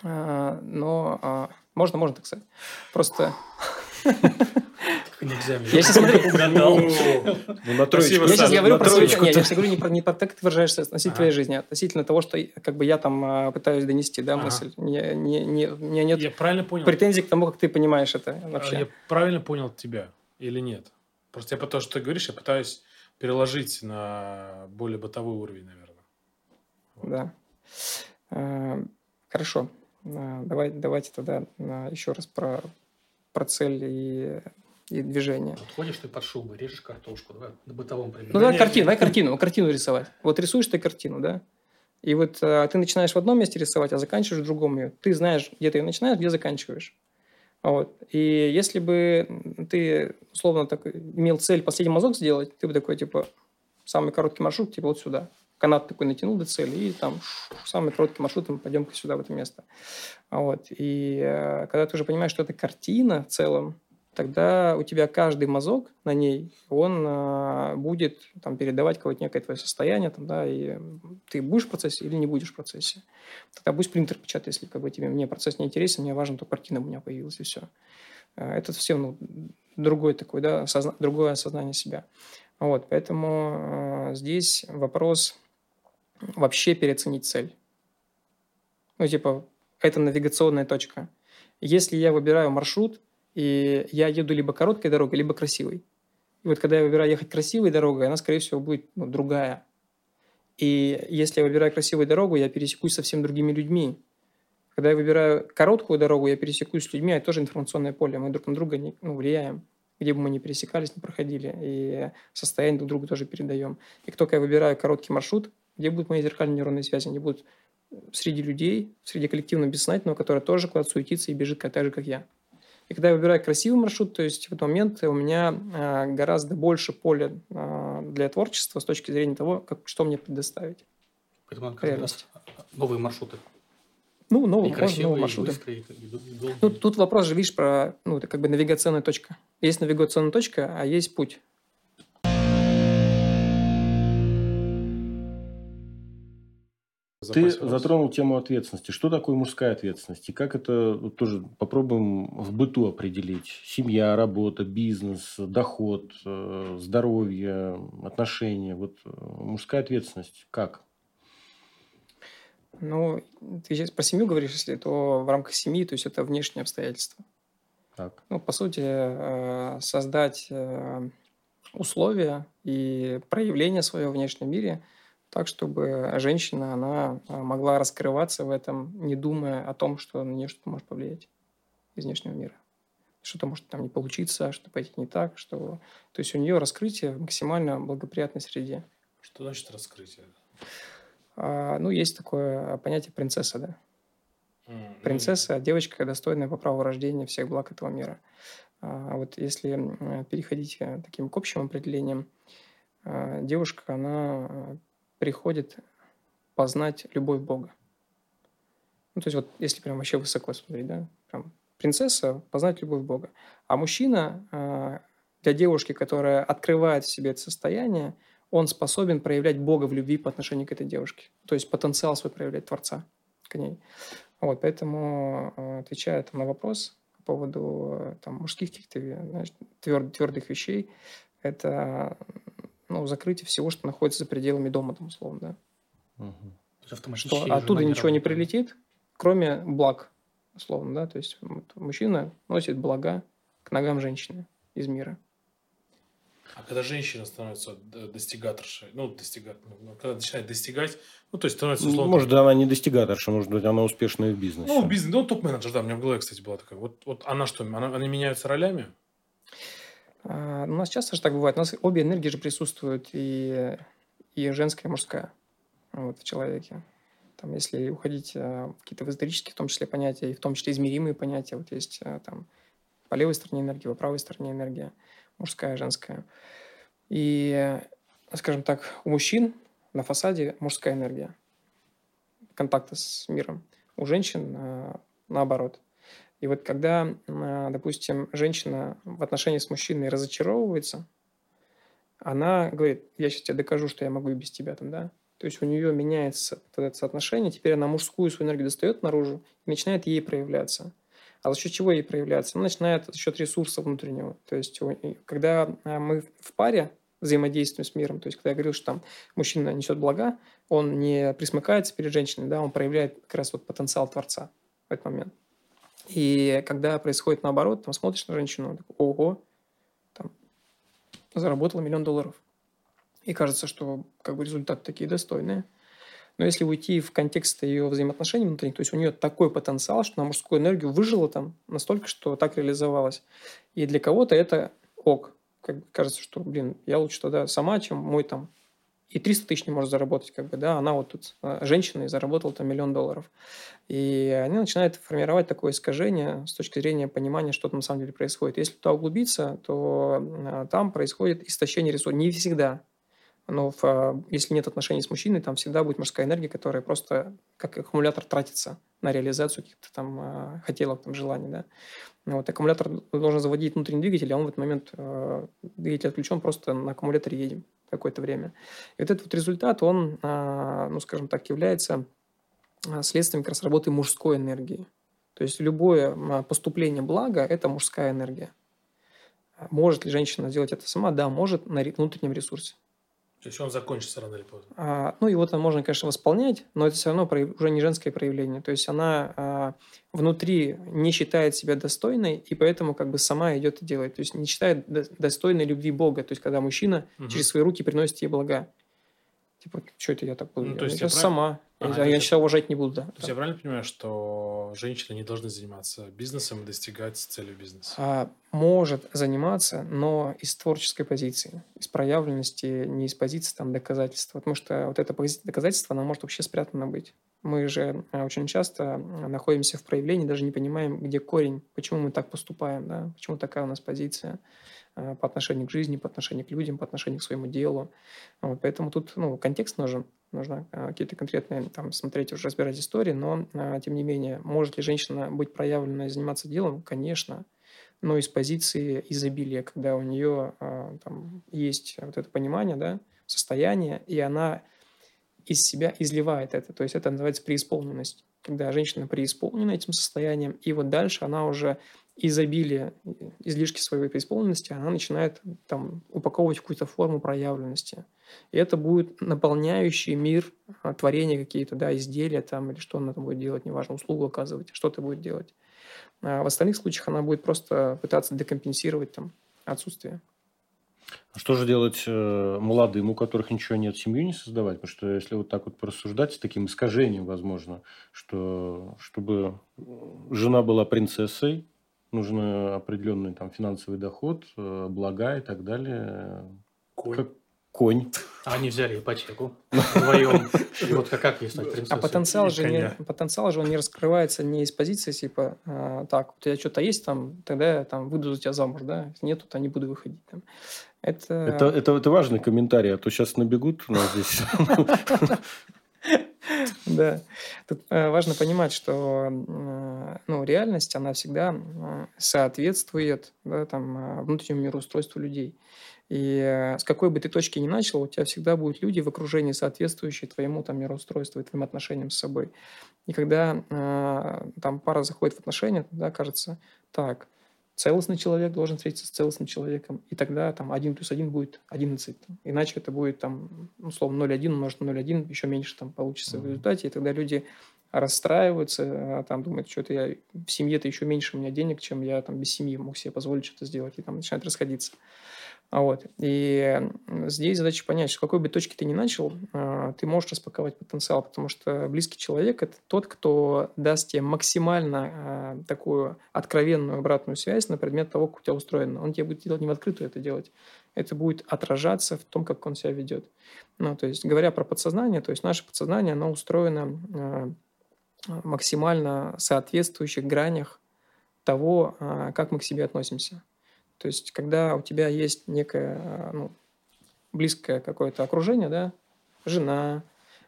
э, но э, можно, можно так сказать. Просто Нельзя Я сейчас смотрю... Ну, говорю про свою... Нет, я сейчас говорю не про, не про как ты выражаешься относительно твоей жизни, а относительно того, что как бы я там а, пытаюсь донести, да, мысль. Не, не, не, у меня нет я правильно понял. претензий к тому, как ты понимаешь это вообще. Я правильно понял тебя или нет? Просто я потому что ты говоришь, я пытаюсь переложить на более бытовой уровень, наверное. Да. А, хорошо. А, давай, давайте тогда еще раз про, про цель и и движение. Вот ходишь ты под шубой, режешь картошку, давай на бытовом примере. Ну, давай картину, давай картину, картину рисовать. Вот рисуешь ты картину, да? И вот э, ты начинаешь в одном месте рисовать, а заканчиваешь в другом ее. Ты знаешь, где ты ее начинаешь, где заканчиваешь. Вот. И если бы ты, условно, так, имел цель последний мазок сделать, ты бы такой, типа, самый короткий маршрут, типа, вот сюда. Канат такой натянул до цели, и там самый короткий маршрут, мы пойдем-ка сюда, в это место. Вот. И э, когда ты уже понимаешь, что это картина в целом, тогда у тебя каждый мазок на ней, он э, будет там, передавать какое-то некое твое состояние, там, да, и ты будешь в процессе или не будешь в процессе. Тогда пусть принтер печатает, если как бы, тебе мне процесс не интересен, мне важно, то картина у меня появилась, и все. Э, это совсем ну, другой такой, да, осозна... другое осознание себя. Вот, поэтому э, здесь вопрос вообще переоценить цель. Ну, типа, это навигационная точка. Если я выбираю маршрут, и я еду либо короткой дорогой, либо красивой. И вот когда я выбираю ехать красивой дорогой, она, скорее всего, будет ну, другая. И если я выбираю красивую дорогу, я пересекусь со совсем другими людьми. Когда я выбираю короткую дорогу, я пересекусь с людьми, а это тоже информационное поле. Мы друг на друга не, ну, влияем. Где бы мы ни пересекались, не проходили. И состояние друг другу тоже передаем. И только я выбираю короткий маршрут, где будут мои зеркальные нейронные связи? Они будут среди людей, среди коллективного бессознательного, который тоже куда-то суетится и бежит так же, как я. И когда я выбираю красивый маршрут, то есть в этот момент у меня а, гораздо больше поля а, для творчества с точки зрения того, как, что мне предоставить. Поэтому раз новые маршруты. Ну, новые, и красивые, новые маршруты. И быстрые, и ну, тут вопрос же, видишь, про, ну, это как бы навигационная точка. Есть навигационная точка, а есть путь. Ты затронул тему ответственности. Что такое мужская ответственность? И как это вот тоже попробуем в быту определить? Семья, работа, бизнес, доход, э, здоровье, отношения. Вот э, мужская ответственность как? Ну, ты сейчас про семью говоришь, если то в рамках семьи, то есть это внешние обстоятельства. Так. Ну, по сути, э, создать условия и проявление своего внешнем мире – так, чтобы женщина, она а, могла раскрываться в этом, не думая о том, что на нее что-то может повлиять из внешнего мира. Что-то может там не получиться, что пойти не так, что... То есть у нее раскрытие в максимально благоприятной среде. Что значит раскрытие? А, ну, есть такое понятие принцесса, да. Mm-hmm. Принцесса – девочка, достойная по праву рождения всех благ этого мира. А вот если переходить э, таким к общим определениям, а, девушка, она приходит познать любовь Бога. Ну, то есть вот если прям вообще высоко смотреть, да, прям принцесса познать любовь Бога. А мужчина а, для девушки, которая открывает в себе это состояние, он способен проявлять Бога в любви по отношению к этой девушке. То есть потенциал свой проявлять Творца к ней. Вот, поэтому, а, отвечая там, на вопрос по поводу там, мужских каких-то тверд, твердых вещей, это ну, закрытие всего, что находится за пределами дома, там, условно, да. Угу. Что оттуда ничего не прилетит, кроме благ, условно, да. То есть мужчина носит блага к ногам женщины из мира. А когда женщина становится достигаторшей, ну, достигат, ну, ну, когда начинает достигать, ну, то есть становится условно... Может, она не достигаторша, может быть, она успешная в бизнесе. Ну, бизнес, ну, топ-менеджер, да, у меня в голове, кстати, была такая. Вот, вот она что, она, они меняются ролями? А, у нас часто же так бывает. У нас обе энергии же присутствуют, и, и женская, и мужская вот, в человеке. Там, если уходить а, в какие-то эзотерические, в том числе, понятия, и в том числе измеримые понятия, вот есть а, там по левой стороне энергия, по правой стороне энергия, мужская, женская. И, скажем так, у мужчин на фасаде мужская энергия контакта с миром. У женщин наоборот – и вот когда, а, допустим, женщина в отношении с мужчиной разочаровывается, она говорит, я сейчас тебе докажу, что я могу и без тебя там, да? То есть у нее меняется вот это соотношение, теперь она мужскую свою энергию достает наружу и начинает ей проявляться. А за счет чего ей проявляться? Она начинает за счет ресурса внутреннего. То есть когда а, мы в паре взаимодействуем с миром, то есть когда я говорил, что там мужчина несет блага, он не присмыкается перед женщиной, да, он проявляет как раз вот потенциал Творца в этот момент. И когда происходит наоборот, там смотришь на женщину, такой, ого, там, заработала миллион долларов. И кажется, что как бы результаты такие достойные. Но если уйти в контекст ее взаимоотношений внутренних, то есть у нее такой потенциал, что она мужскую энергию выжила там настолько, что так реализовалась. И для кого-то это ок. Как кажется, что, блин, я лучше тогда сама, чем мой там и 300 тысяч не может заработать, как бы, да, она вот тут а, женщина и заработала там миллион долларов. И они начинают формировать такое искажение с точки зрения понимания, что там на самом деле происходит. Если туда углубиться, то а, там происходит истощение ресурсов. Не всегда, но в, а, если нет отношений с мужчиной, там всегда будет мужская энергия, которая просто как аккумулятор тратится на реализацию каких-то там хотелок, там, желаний, да. Ну вот, аккумулятор должен заводить внутренний двигатель, а он в этот момент, двигатель отключен, просто на аккумуляторе едем какое-то время. И вот этот вот результат, он, э, ну, скажем так, является следствием как раз работы мужской энергии. То есть любое поступление блага – это мужская энергия. Может ли женщина сделать это сама? Да, может на внутреннем ресурсе. То есть он закончится рано или поздно. А, ну, его там можно, конечно, восполнять, но это все равно уже не женское проявление. То есть она а, внутри не считает себя достойной, и поэтому как бы сама идет и делает. То есть не считает достойной любви Бога. То есть когда мужчина угу. через свои руки приносит ей блага. Типа, что это я так буду? Ну, то есть я сама. А, я, я себя уважать не буду, да. То есть я правильно понимаю, что женщины не должны заниматься бизнесом и достигать цели бизнеса? А, может заниматься, но из творческой позиции, из проявленности, не из позиции там доказательства. Потому что вот эта позиция доказательства, она может вообще спрятана быть. Мы же а, очень часто находимся в проявлении, даже не понимаем, где корень, почему мы так поступаем, да, почему такая у нас позиция. Э, по отношению к жизни, по отношению к людям, по отношению к своему делу. Вот, поэтому тут ну, контекст нужен, нужно какие-то конкретные, там, смотреть, уже разбирать истории, но, тем не менее, может ли женщина быть проявленной и заниматься делом? Конечно, но из позиции изобилия, когда у нее там, есть вот это понимание, да, состояние, и она из себя изливает это. То есть это называется преисполненность. Когда женщина преисполнена этим состоянием, и вот дальше она уже изобилие, излишки своей преисполненности, она начинает там упаковывать в какую-то форму проявленности. И это будет наполняющий мир а, творения какие-то, да, изделия там, или что она там будет делать, неважно, услугу оказывать, что ты будет делать. А в остальных случаях она будет просто пытаться декомпенсировать там отсутствие. А что же делать э, молодым, у которых ничего нет, семью не создавать? Потому что если вот так вот порассуждать, с таким искажением, возможно, что чтобы жена была принцессой, нужен определенный там финансовый доход, э, блага и так далее. Конь. Как конь. А они взяли ипотеку вдвоем. И вот как ей стать принцессой? А потенциал же, не, потенциал же он не раскрывается не из позиции типа а, так, у тебя что-то есть там, тогда я там выйду за тебя замуж, да? Если нет, то не буду выходить. Там. Это... Это, это, это важный комментарий, а то сейчас набегут у нас здесь. <laughs> Да. Тут э, важно понимать, что э, ну, реальность, она всегда э, соответствует да, там, внутреннему мироустройству людей. И с какой бы ты точки ни начал, у тебя всегда будут люди в окружении, соответствующие твоему там, мироустройству и твоим отношениям с собой. И когда э, там пара заходит в отношения, да, кажется, так, целостный человек должен встретиться с целостным человеком, и тогда там 1 плюс 1 будет 11. Иначе это будет там, условно, 0,1 умножить на 0,1, еще меньше там получится mm-hmm. в результате, и тогда люди расстраиваются, а там думают, что-то я в семье-то еще меньше у меня денег, чем я там без семьи мог себе позволить что-то сделать, и там начинают расходиться. А вот. И здесь задача понять, что с какой бы точки ты ни начал, а, ты можешь распаковать потенциал, потому что близкий человек – это тот, кто даст тебе максимально а, такую откровенную обратную связь на предмет того, как у тебя устроено. Он тебе будет делать не в открытую это делать. Это будет отражаться в том, как он себя ведет. Ну, то есть, говоря про подсознание, то есть наше подсознание, оно устроено а, максимально соответствующих гранях того, как мы к себе относимся. То есть, когда у тебя есть некое а, ну, близкое какое-то окружение, да, жена,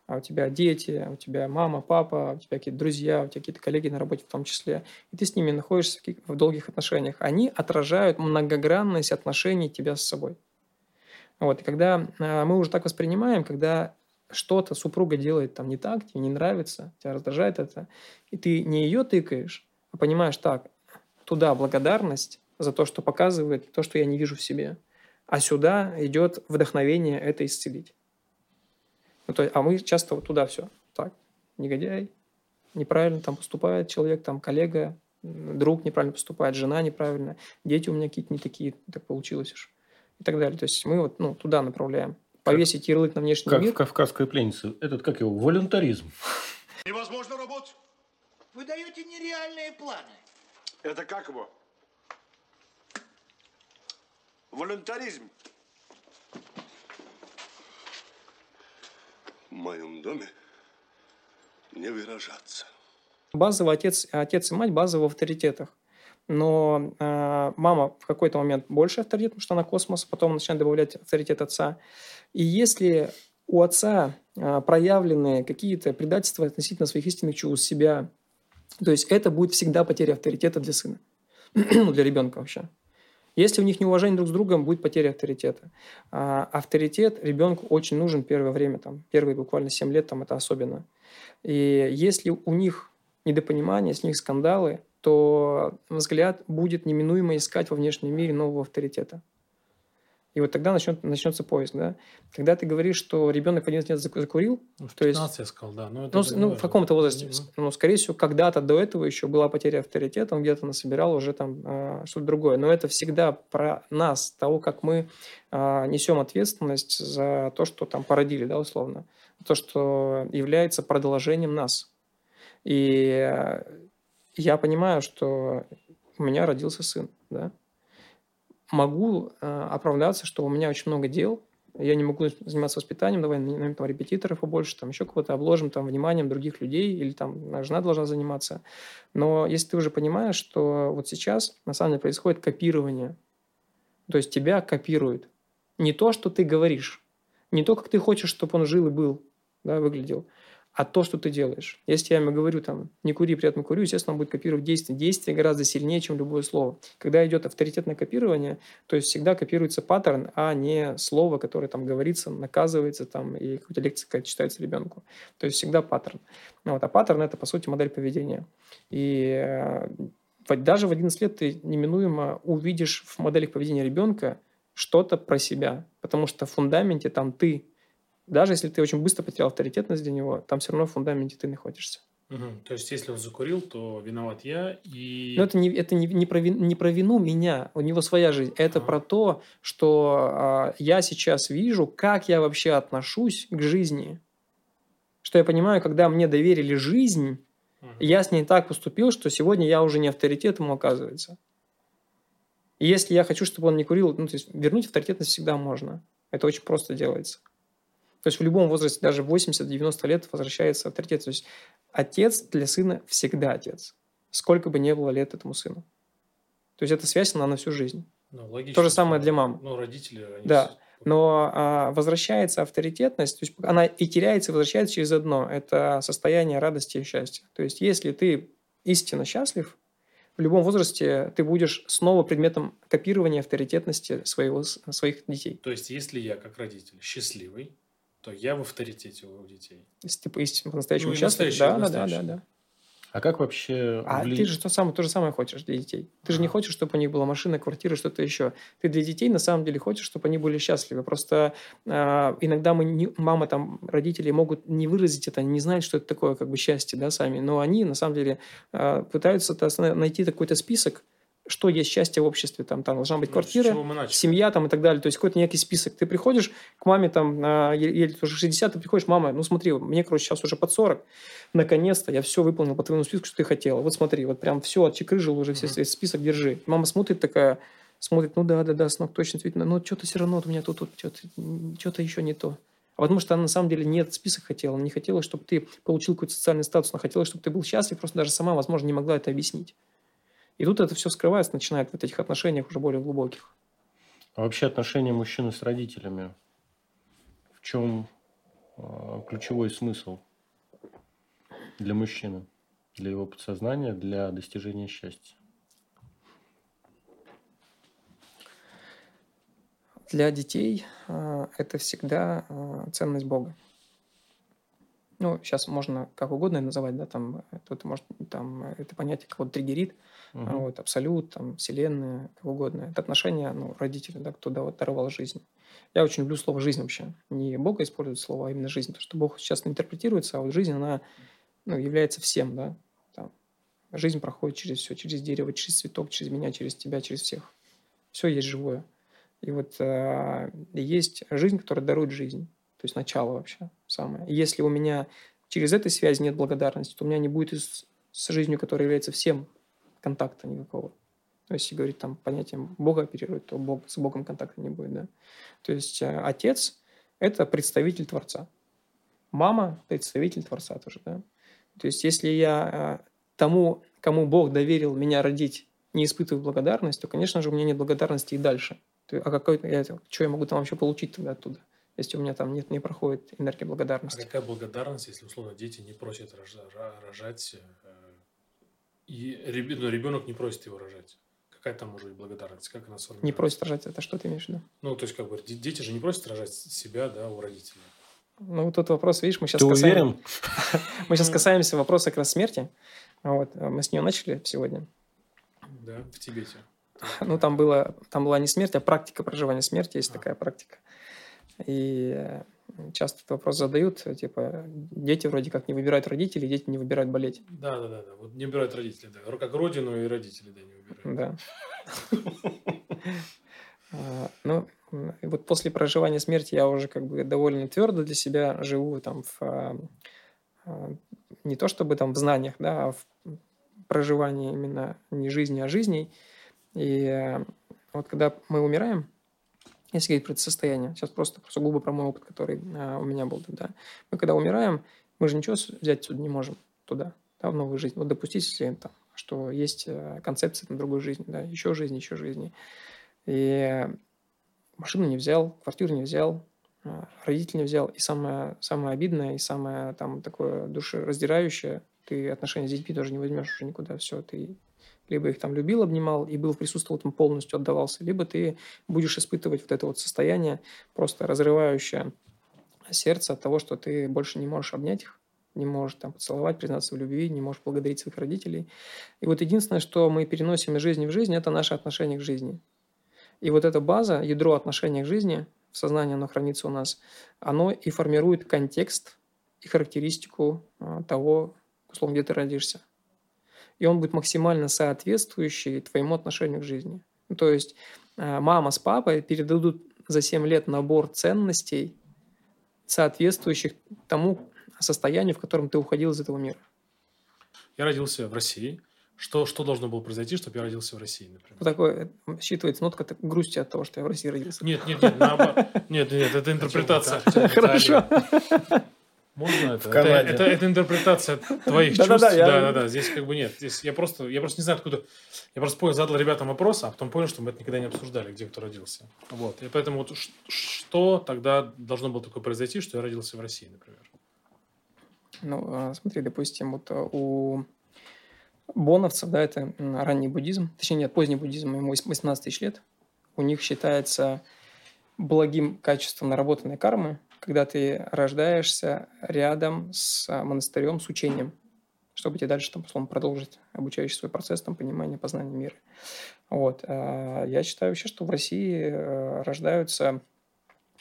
а у тебя дети, у тебя мама, папа, у тебя какие-то друзья, у тебя какие-то коллеги на работе в том числе, и ты с ними находишься в долгих отношениях, они отражают многогранность отношений тебя с собой. Вот, и когда а, мы уже так воспринимаем, когда что-то супруга делает там не так, тебе не нравится, тебя раздражает это, и ты не ее тыкаешь, а понимаешь, так, туда благодарность, за то, что показывает то, что я не вижу в себе. А сюда идет вдохновение это исцелить. Ну, то есть, а мы часто вот туда все. Так, негодяй, неправильно там поступает человек, там коллега, друг неправильно поступает, жена неправильно, дети у меня какие-то не такие, так получилось уж. И так далее. То есть мы вот ну, туда направляем. Повесить как, ярлык на внешний как мир. Как в «Кавказской пленнице». Этот, как его, волюнтаризм. Невозможно работать. Вы даете нереальные планы. Это как его? Волюнтаризм. в моем доме не выражаться. Базово отец, отец и мать базово в авторитетах. Но э, мама в какой-то момент больше авторитет, потому что она космос, потом начинает добавлять авторитет отца. И если у отца э, проявлены какие-то предательства относительно своих истинных чувств, себя, то есть это будет всегда потеря авторитета для сына, <clears throat> ну, для ребенка вообще. Если у них неуважение друг с другом, будет потеря авторитета. А авторитет ребенку очень нужен первое время, там, первые буквально 7 лет, там, это особенно. И если у них недопонимание, с них скандалы, то взгляд будет неминуемо искать во внешнем мире нового авторитета. И вот тогда начнет, начнется поиск, да. Когда ты говоришь, что ребенок в 11 лет закурил, Ну, в то есть 15 я сказал, да. Но это ну, ну, в каком-то возрасте, ну, скорее всего, когда-то до этого еще была потеря авторитета, он где-то насобирал уже там а, что-то другое. Но это всегда про нас, того, как мы а, несем ответственность за то, что там породили, да, условно. То, что является продолжением нас. И я понимаю, что у меня родился сын, да. Могу э, оправдаться, что у меня очень много дел, я не могу заниматься воспитанием, давай нанимем там репетиторов побольше, там еще кого-то обложим там вниманием других людей, или там жена должна заниматься. Но если ты уже понимаешь, что вот сейчас на самом деле происходит копирование, то есть тебя копируют. Не то, что ты говоришь, не то, как ты хочешь, чтобы он жил и был, да, выглядел, а то, что ты делаешь. Если я ему говорю, там, не кури, при этом курю, естественно, он будет копировать действия. Действие гораздо сильнее, чем любое слово. Когда идет авторитетное копирование, то есть всегда копируется паттерн, а не слово, которое там говорится, наказывается там, и какая-то лекция какая-то читается ребенку. То есть всегда паттерн. Ну, вот, а паттерн – это, по сути, модель поведения. И э, даже в 11 лет ты неминуемо увидишь в моделях поведения ребенка что-то про себя, потому что в фундаменте там ты. Даже если ты очень быстро потерял авторитетность для него, там все равно в фундаменте ты находишься. Мгм. То есть, если он закурил, то виноват я и... Но это не, это не, не, про, вин- не про вину меня, у него своя жизнь. Это Ага. про то, что а, я сейчас вижу, как я вообще отношусь к жизни. Что я понимаю, когда мне доверили жизнь, Мгм. я с ней так поступил, что сегодня я уже не авторитет ему оказывается. И если я хочу, чтобы он не курил, ну, то есть вернуть авторитетность всегда можно. Это очень просто делается. То есть в любом возрасте, даже в 80-90 лет возвращается авторитет. То есть отец для сына всегда отец. Сколько бы ни было лет этому сыну. То есть эта связь, она на всю жизнь. Ну, логично, То же самое для мамы. Ну, родители, они... Да. с- Но а, возвращается авторитетность, то есть она и теряется, и возвращается через одно. Это состояние радости и счастья. То есть если ты истинно счастлив, в любом возрасте ты будешь снова предметом копирования авторитетности своего, своих детей. То есть, если я, как родитель, счастливый, то я в авторитете у детей. Если ты поистине по-настоящему Ну, настоящий, да, да, да, да, да. А как вообще... А вли- ты же то, самое, то же самое хочешь для детей. Ты же не хочешь, чтобы у них была машина, квартира, что-то еще. Ты для детей на самом деле хочешь, чтобы они были счастливы. Просто а, иногда мы не, мама, там, родители могут не выразить это, они не знают, что это такое, как бы счастье, да, сами. Но они на самом деле а, пытаются то найти какой-то список, что есть счастье в обществе. Там, там должна быть Ну, квартира, семья там и так далее. То есть какой-то некий список. Ты приходишь к маме там, ей уже 60, ты приходишь, мама, ну смотри, мне, короче, сейчас уже под 40, наконец-то я все выполнил по твоему списку, что ты хотела. Вот смотри, вот прям все отчекрыжил уже, все Мгм. список держи. Мама смотрит такая, смотрит, ну да, да, да, сынок, точно, действительно, но что-то все равно вот у меня тут, тут что-то, что-то еще не то. А потому что она на самом деле не этот список хотела. Она не хотела, чтобы ты получил какой-то социальный статус. Она хотела, чтобы ты был счастлив, просто даже сама, возможно, не могла это объяснить. И тут это все скрывается, начинает в этих отношениях уже более глубоких. А вообще отношения мужчины с родителями? В чем а, ключевой смысл для мужчины? Для его подсознания, для достижения счастья? Для детей а, это всегда а, ценность Бога. Ну, сейчас можно как угодно называть, да, там, кто-то может, там, это понятие кого-то триггерит, Мгм. вот, абсолют, там, вселенная, как угодно. Это отношение, ну, родителей, да, кто дав- даровал жизнь. Я очень люблю слово «жизнь» вообще. Не Бога использует слово, а именно «жизнь», потому что Бог сейчас интерпретируется, а вот жизнь, она, ну, является всем, да, там. Жизнь проходит через все, через дерево, через цветок, через меня, через тебя, через всех. Все есть живое. И вот э, есть жизнь, которая дарует жизнь. То есть начало вообще самое. Если у меня через этой связи нет благодарности, то у меня не будет и с, жизнью, которая является всем, контакта никакого. То есть, если говорить там понятием Бога оперирует, то Бог, с Богом контакта не будет, да. То есть, э, Отец – это представитель Творца. мама – представитель Творца тоже, да. То есть, если я э, тому, кому Бог доверил меня родить, не испытываю благодарность, то, конечно же, у меня нет благодарности и дальше. А какой, я, что я могу там вообще получить тогда оттуда, если у меня там нет, не проходит энергия благодарности? А какая благодарность, если, условно, дети не просят рожать, э, и ребенок ну, не просит его рожать? Какая там может быть благодарность? Как она сформируется? Не просит рожать, это что ты имеешь в виду? Ну, то есть, как бы, дети же не просят рожать себя, да, у родителей. Ну, вот тот вопрос, видишь, мы сейчас Ты касаем... уверен? <laughs> мы сейчас касаемся вопроса как раз смерти. Вот, э, мы с нее начали сегодня. Да, в Тибете. <laughs> Ну, там, было, там была не смерть, а практика проживания смерти, есть а. такая практика. И э, часто этот вопрос задают, типа, дети вроде как не выбирают родителей, дети не выбирают болеть. Да, да, да, да. Вот не выбирают родителей, да. Как родину и родители, да, не выбирают. Да. А, ну, вот после проживания смерти я уже как бы довольно твердо для себя живу там в а, а, не то чтобы там в знаниях, да, а в проживании именно не жизни, а жизней. И э, вот когда мы умираем, если говорить про это состояние, сейчас просто сугубо про мой опыт, который а, у меня был тогда. Мы когда умираем, мы же ничего взять отсюда не можем туда, да, в новую жизнь. Вот допустить, если там, что есть э, концепция там, другой жизни, да, еще жизни, еще жизни. И машину не взял, квартиру не взял, а, родителей не взял. И самое, самое обидное, и самое там такое душераздирающее, ты отношения с детьми тоже не возьмешь уже никуда. Все, ты либо их там любил, обнимал и был присутствовал там полностью отдавался, либо ты будешь испытывать вот это вот состояние просто разрывающее сердце от того, что ты больше не можешь обнять их, не можешь там поцеловать, признаться в любви, не можешь благодарить своих родителей. И вот единственное, что мы переносим из жизни в жизнь, это наше отношение к жизни. И вот эта база, ядро отношения к жизни, в сознании оно хранится у нас, оно и формирует контекст и характеристику а, того, условно, где ты родишься и он будет максимально соответствующий твоему отношению к жизни. Ну, то есть э, мама с папой передадут за 7 лет набор ценностей, соответствующих тому состоянию, в котором ты уходил из этого мира. Я родился в России. Что, что должно было произойти, чтобы я родился в России, например? Вот такое э, считывается нотка грусти от того, что я в России родился. Нет, нет, нет, наоборот. Нет, нет, это интерпретация. Хорошо. Можно это? Это, это, это интерпретация твоих чувств. Да, да, да. Здесь как бы нет. Здесь я просто, я просто не знаю, откуда. Я просто понял, задал ребятам вопрос, а потом понял, что мы это никогда не обсуждали, где кто родился. Вот. И поэтому вот что тогда должно было такое произойти, что я родился в России, например? Ну, а, смотри, допустим, вот а, у боновцев, да, это ранний буддизм, точнее, нет, поздний буддизм, ему 18 тысяч лет. У них считается благим качеством наработанной кармы когда ты рождаешься рядом с а, монастырем, с учением, чтобы тебе дальше, там, условно, продолжить обучающий свой процесс, там, понимания, познания мира. Вот. А, я считаю вообще, что в России э, рождаются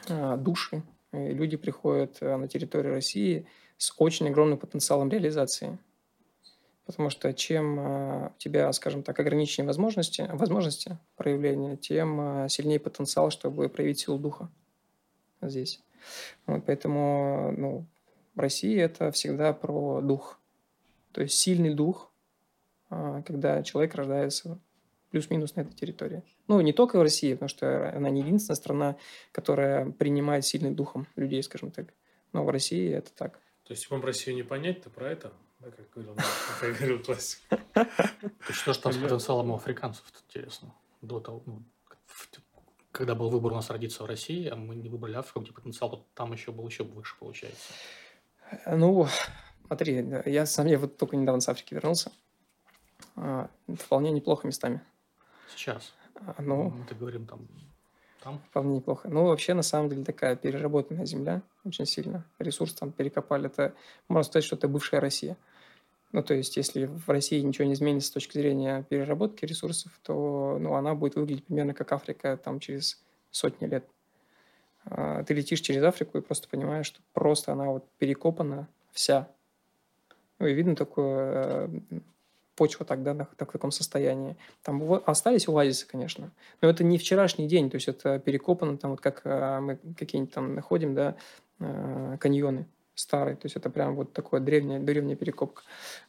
а, души, и люди приходят э, на территорию России с очень огромным потенциалом реализации. Потому что чем у тебя, скажем так, ограниченные возможности, возможности проявления, тем сильнее потенциал, чтобы проявить силу духа здесь. Вот, поэтому ну, в России это всегда про дух. То есть сильный дух, а, когда человек рождается плюс-минус на этой территории. Ну, не только в России, потому что она не единственная страна, которая принимает сильным духом людей, скажем так. Но в России это так. То есть, вам Россию не понять, то про это, да, как говорил, <laughs> как говорил классик. Что же там с потенциалом у африканцев, интересно, до того, ну, когда был выбор у нас родиться в России, а мы не выбрали Африку, где потенциал там еще был еще выше, получается. Э, ну, смотри, я сам я вот только недавно с Африки вернулся. А, вполне неплохо местами. Сейчас. А, ну, мы говорим там, там. Вполне неплохо. Ну, вообще, на самом деле, такая переработанная земля очень сильно. Ресурс там перекопали. Это, можно сказать, что это бывшая Россия. Ну, то есть, если в России ничего не изменится с точки зрения переработки ресурсов, то ну, она будет выглядеть примерно как Африка там, через сотни лет. А, ты летишь через Африку и просто понимаешь, что просто она вот перекопана вся. Ну, и видно такое э, почва тогда на, так, в таком состоянии. Там остались оазисы, конечно, но это не вчерашний день, то есть это перекопано, там вот как э, мы какие-нибудь там находим, да, э, каньоны старый. То есть это прям вот такое древняя, древняя перекопка.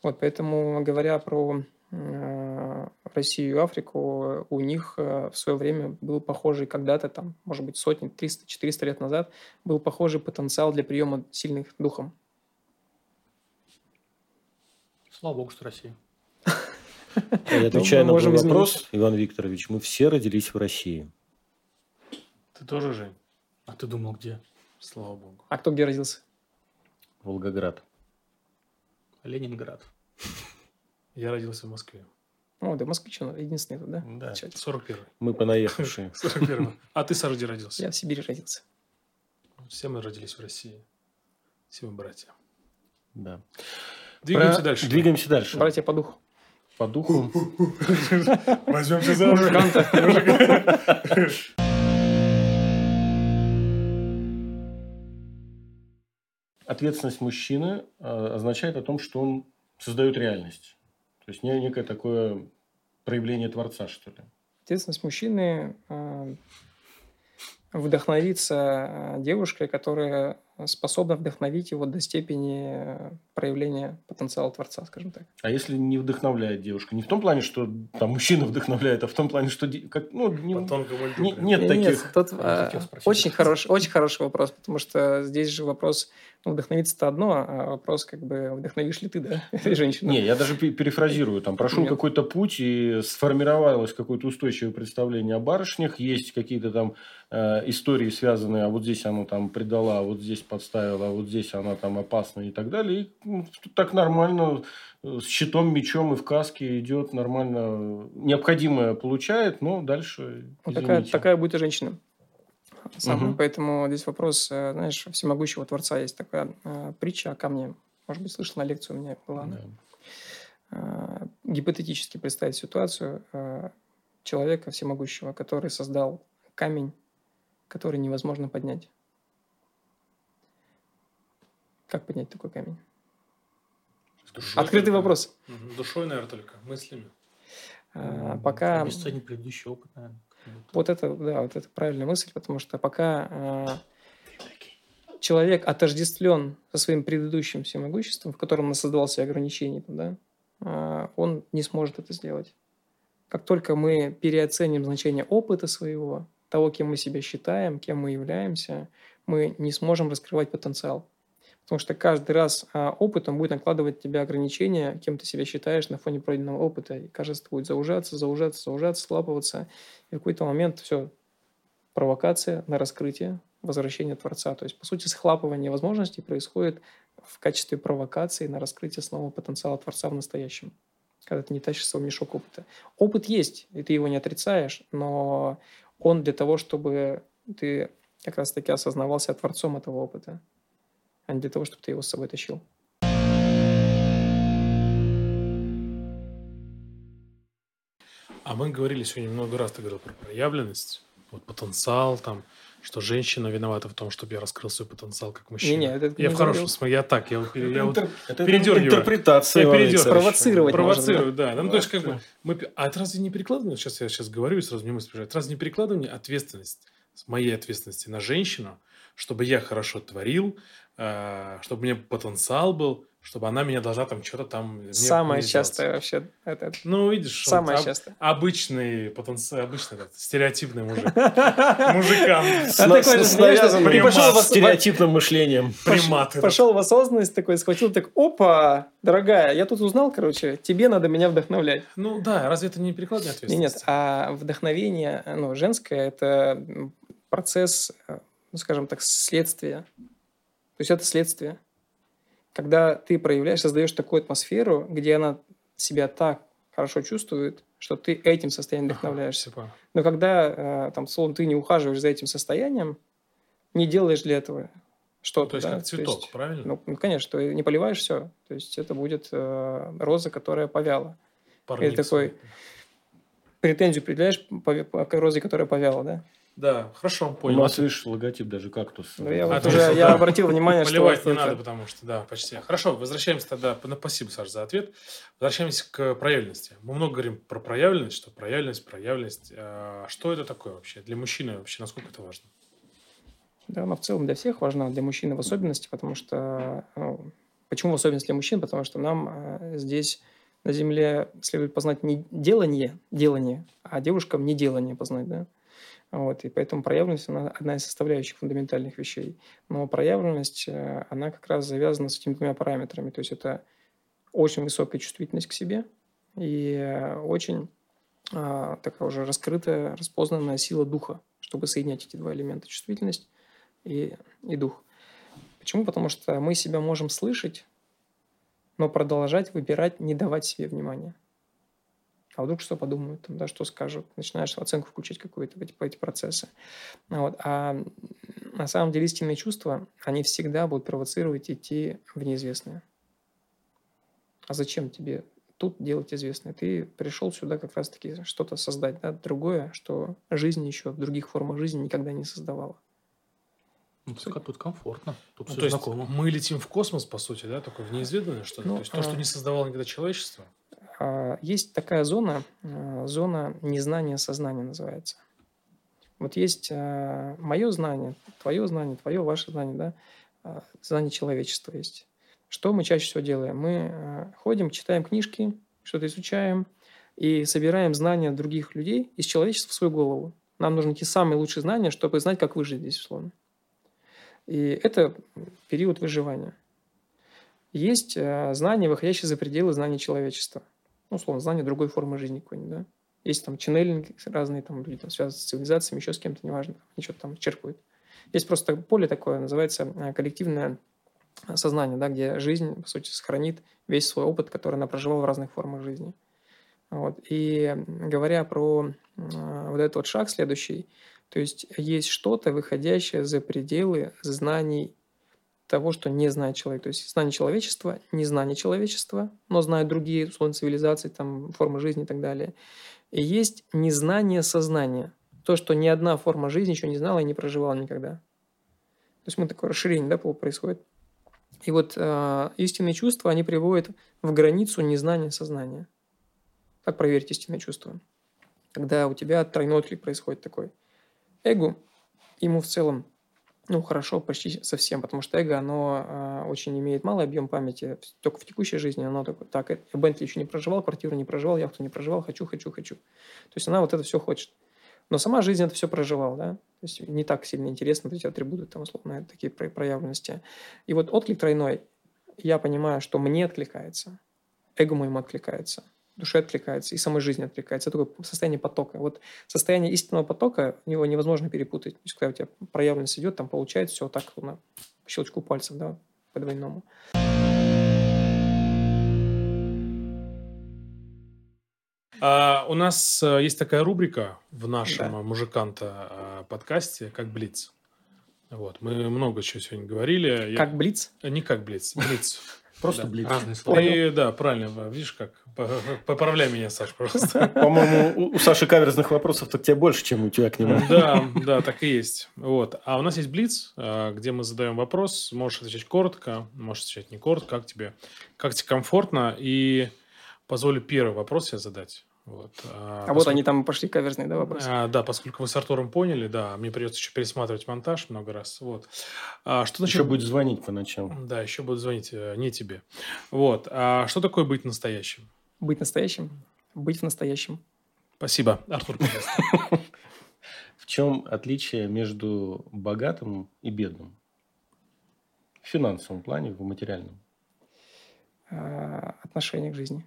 Вот, поэтому, говоря про э, Россию и Африку, у них э, в свое время был похожий когда-то, там, может быть, сотни, 300, 400 лет назад, был похожий потенциал для приема сильных духом. Слава богу, что Россия. Я отвечаю на твой вопрос, Иван Викторович, мы все родились в России. Ты тоже, Жень? А ты думал, где? Слава богу. А кто где родился? Волгоград. Ленинград. Я родился в Москве. О, да, москвич, он единственный тут, да? Да. 41-й. Мы понаехавшие. <laughs> 41 А ты, Сара, где родился? Я в Сибири родился. Все мы родились в России. Все мы братья. Да. Двигаемся Про- дальше. Двигаемся дальше. Братья по духу. По духу. <laughs> <laughs> Возьмемся за Мужикам-то. Ответственность мужчины э, означает о том, что он создает реальность. То есть не- некое такое проявление Творца, что ли. Ответственность мужчины э, вдохновиться э, девушкой, которая способна вдохновить его до степени э, проявления потенциала Творца, скажем так. А если не вдохновляет девушка? Не в том плане, что там мужчина <laughs> вдохновляет, а в том плане, что как, ну, не- не- прям. нет Нет, таких. э, хотел спросить. очень хороший, очень хороший вопрос, потому что здесь же вопрос, ну, вдохновиться-то одно, а вопрос, как бы, вдохновишь ли ты, да, <laughs> этой женщину. Не, я даже пе- перефразирую. Там прошел Нет. какой-то путь и сформировалось какое-то устойчивое представление о барышнях. Есть какие-то там э, истории, связанные, а вот здесь она там предала, а вот здесь подставила, а вот здесь она там опасна и так далее. И ну, так нормально э, с щитом, мечом и в каске идет нормально. Необходимое получает, но дальше Вот такая, извините. такая будет и женщина. Самая. Мгм. Поэтому здесь вопрос, э, знаешь, всемогущего Творца есть такая э, притча о камне. Может быть, слышал на лекцию у меня была. Да. Э, Гипотетически представить ситуацию э, человека всемогущего, который создал камень, который невозможно поднять. Как поднять такой камень? Душой Открытый только. вопрос. Душой, наверное, только. Мыслями. Э, Пока... Обесценить предыдущий опыт, наверное. Вот это, да, вот это правильная мысль, потому что пока э, человек отождествлен со своим предыдущим всемогуществом, в котором он создавал себе ограничения, да, э, он не сможет это сделать. Как только мы переоценим значение опыта своего, того, кем мы себя считаем, кем мы являемся, мы не сможем раскрывать потенциал. Потому что каждый раз а, опыт, он будет накладывать на тебя ограничения, кем ты себя считаешь на фоне пройденного опыта. И кажется, будет заужаться, заужаться, заужаться, слапываться. И в какой-то момент все, провокация на раскрытие, возвращение Творца. То есть, по сути, схлапывание возможностей происходит в качестве провокации на раскрытие снова потенциала Творца в настоящем. Когда ты не тащишь свой мешок опыта. Опыт есть, и ты его не отрицаешь, но он для того, чтобы ты как раз-таки осознавался Творцом этого опыта, а не для того, чтобы ты его с собой тащил. А мы говорили сегодня много раз, ты говорил про проявленность, вот потенциал там, что женщина виновата в том, чтобы я раскрыл свой потенциал как мужчина. Не-не, это я не в хорошем говорил. смысле, я так, я, вот я вот это передергиваю. интерпретация. Я передергиваю. Провоцировать можно, провоцирую, да. Ну, то есть, как бы, Да. мы, а это разве не перекладывание? Сейчас я сейчас говорю, и сразу мне мысль приезжает. Разве не перекладывание ответственность, с моей ответственности на женщину, чтобы я хорошо творил, э, чтобы у меня потенциал был, чтобы она меня должна там что-то там... Самое частое вообще. Это, Ну, видишь, он самое об- частое. обычный потенциал, обычный этот, стереотипный мужик. <laughs> Мужикам. С, А такой стереотипным мышлением. <laughs> Примат. Пошел в осознанность такой, схватил так, опа, дорогая, я тут узнал, короче, тебе надо меня вдохновлять. Ну да, разве это не перекладывание Не, нет, а вдохновение, ну, женское, это процесс, э, ну, скажем так, следствия. То есть это следствие. Когда ты проявляешь, создаешь такую атмосферу, где она себя так хорошо чувствует, что ты этим состоянием вдохновляешься. Типа, Но когда, э, там, словом, ты не ухаживаешь за этим состоянием, не делаешь для этого что-то, Ну, то есть да, как цветок, правильно? ну, ну, конечно, ты не поливаешь все. То есть это будет э, роза, которая повяла. Парник такой- свой. Претензию предъявляешь по, по- розе, которая повяла, да? Да, хорошо, У понял. нас, видишь, логотип даже кактус. Ну, я А, вот уже я да. обратил внимание, что Поливать не это- надо, потому что, да, почти. Хорошо, возвращаемся тогда. Ну, Спасибо, Саш, за ответ. Возвращаемся к проявленности. Мы много говорим про проявленность, что проявленность, проявленность. А Что это такое вообще? Для мужчины вообще насколько это важно? Да, но в целом для всех важна, для мужчины в особенности, потому что... ну, почему в особенности для мужчин? Потому что нам э, здесь на Земле следует познать не делание, делание, а девушкам не делание познать, да. Вот, и поэтому проявленность она одна из составляющих фундаментальных вещей. Но проявленность, э, она как раз завязана с этими двумя параметрами. То есть это очень высокая чувствительность к себе и э, очень а, такая уже раскрытая, распознанная сила духа, чтобы соединять эти два элемента – чувствительность и, и дух. Почему? Потому что мы себя можем слышать, но продолжать выбирать, не давать себе внимания. А вдруг что подумают, там, да, что скажут, начинаешь оценку включить какую-то в эти, в эти процессы. Вот. А на самом деле истинные чувства, они всегда будут провоцировать идти в неизвестное. А зачем тебе тут делать известное? Ты пришел сюда как раз-таки что-то создать, да, другое, что жизнь еще в других формах жизни никогда не создавала. Ну, тут, тут комфортно, тут ну, все то есть знакомо. мы летим в космос, по сути, да, только в неизведанное что-то. Ну, то есть то, что а- не создавало никогда человечество. Есть такая зона, а, зона незнания сознания называется. Вот есть мое знание, твое знание, твое, ваше знание, да, а, знание человечества есть. Что мы чаще всего делаем? Мы ходим, читаем книжки, что-то изучаем и собираем знания других людей из человечества в свою голову. Нам нужны те самые лучшие знания, чтобы знать, как выжить здесь, условно. И это период выживания. Есть э, знания, выходящие за пределы знаний человечества. Ну, условно, знания другой формы жизни какой-нибудь, да. Есть там ченнелинги разные, там люди там, связаны с цивилизациями, еще с кем-то, неважно, они что-то там черпают. Есть просто поле такое, называется э, коллективное сознание, да, где жизнь, по сути, сохранит весь свой опыт, который она проживала в разных формах жизни. Вот. И говоря про э, вот этот вот шаг следующий, то есть есть что-то, выходящее за пределы знаний того, что не знает человек. То есть знание человечества, не знание человечества, но знают другие, условно, цивилизации, там, формы жизни и так далее. И есть незнание сознания. То, что ни одна форма жизни еще не знала и не проживала никогда. То есть мы такое расширение да, происходит. И вот э, истинные чувства, они приводят в границу незнания сознания. Как проверить истинные чувства? Когда у тебя тройной отклик происходит такой. Эго, ему в целом, ну, хорошо, почти совсем, потому что эго, оно э, очень имеет малый объем памяти. Только в текущей жизни оно такое, так, я Бентли еще не проживал, квартиру не проживал, яхту не проживал, хочу, хочу, хочу. То есть она вот это все хочет. Но сама жизнь это все проживала, да? То есть не так сильно интересно эти атрибуты, там, условно, такие про- проявленности. И вот отклик тройной, я понимаю, что мне откликается, эго моему откликается, душе откликается и самой жизни откликается. Это такое состояние потока. Вот состояние истинного потока, его невозможно перепутать. То есть, когда у тебя проявленность идет, там получается все так на щелчку пальцев, да, по двойному. А, у нас э, есть такая рубрика в нашем Да. мужиканта э, подкасте, как Блиц. Вот, мы много чего сегодня говорили. Я- Как блиц? Э, Не как Блиц, Блиц. Просто Да. блиц. Разные слова. Ты, да, правильно, видишь как. По- Поправляй меня, Саш, просто. <laughs> По-моему, у- Саши каверзных вопросов так тебе больше, чем у тебя к нему. Да, <laughs> да, так и есть. Вот. А у нас есть Блиц, э, где мы задаем вопрос. Можешь отвечать коротко, можешь отвечать не коротко, как тебе, как тебе комфортно. И позволю первый вопрос себе задать. Вот. А вот они там пошли каверзные, да, вопросы? А, да, поскольку вы с Артуром поняли, да, мне придется еще пересматривать монтаж много раз. Вот. А, что значит... Еще будет звонить по ночам. Да, еще будут звонить э, не тебе. Вот. А что такое быть настоящим? Быть настоящим? Быть в настоящем. Спасибо, Артур, пожалуйста. В чем отличие между богатым и бедным? В финансовом плане, в материальном. А, Отношение к жизни.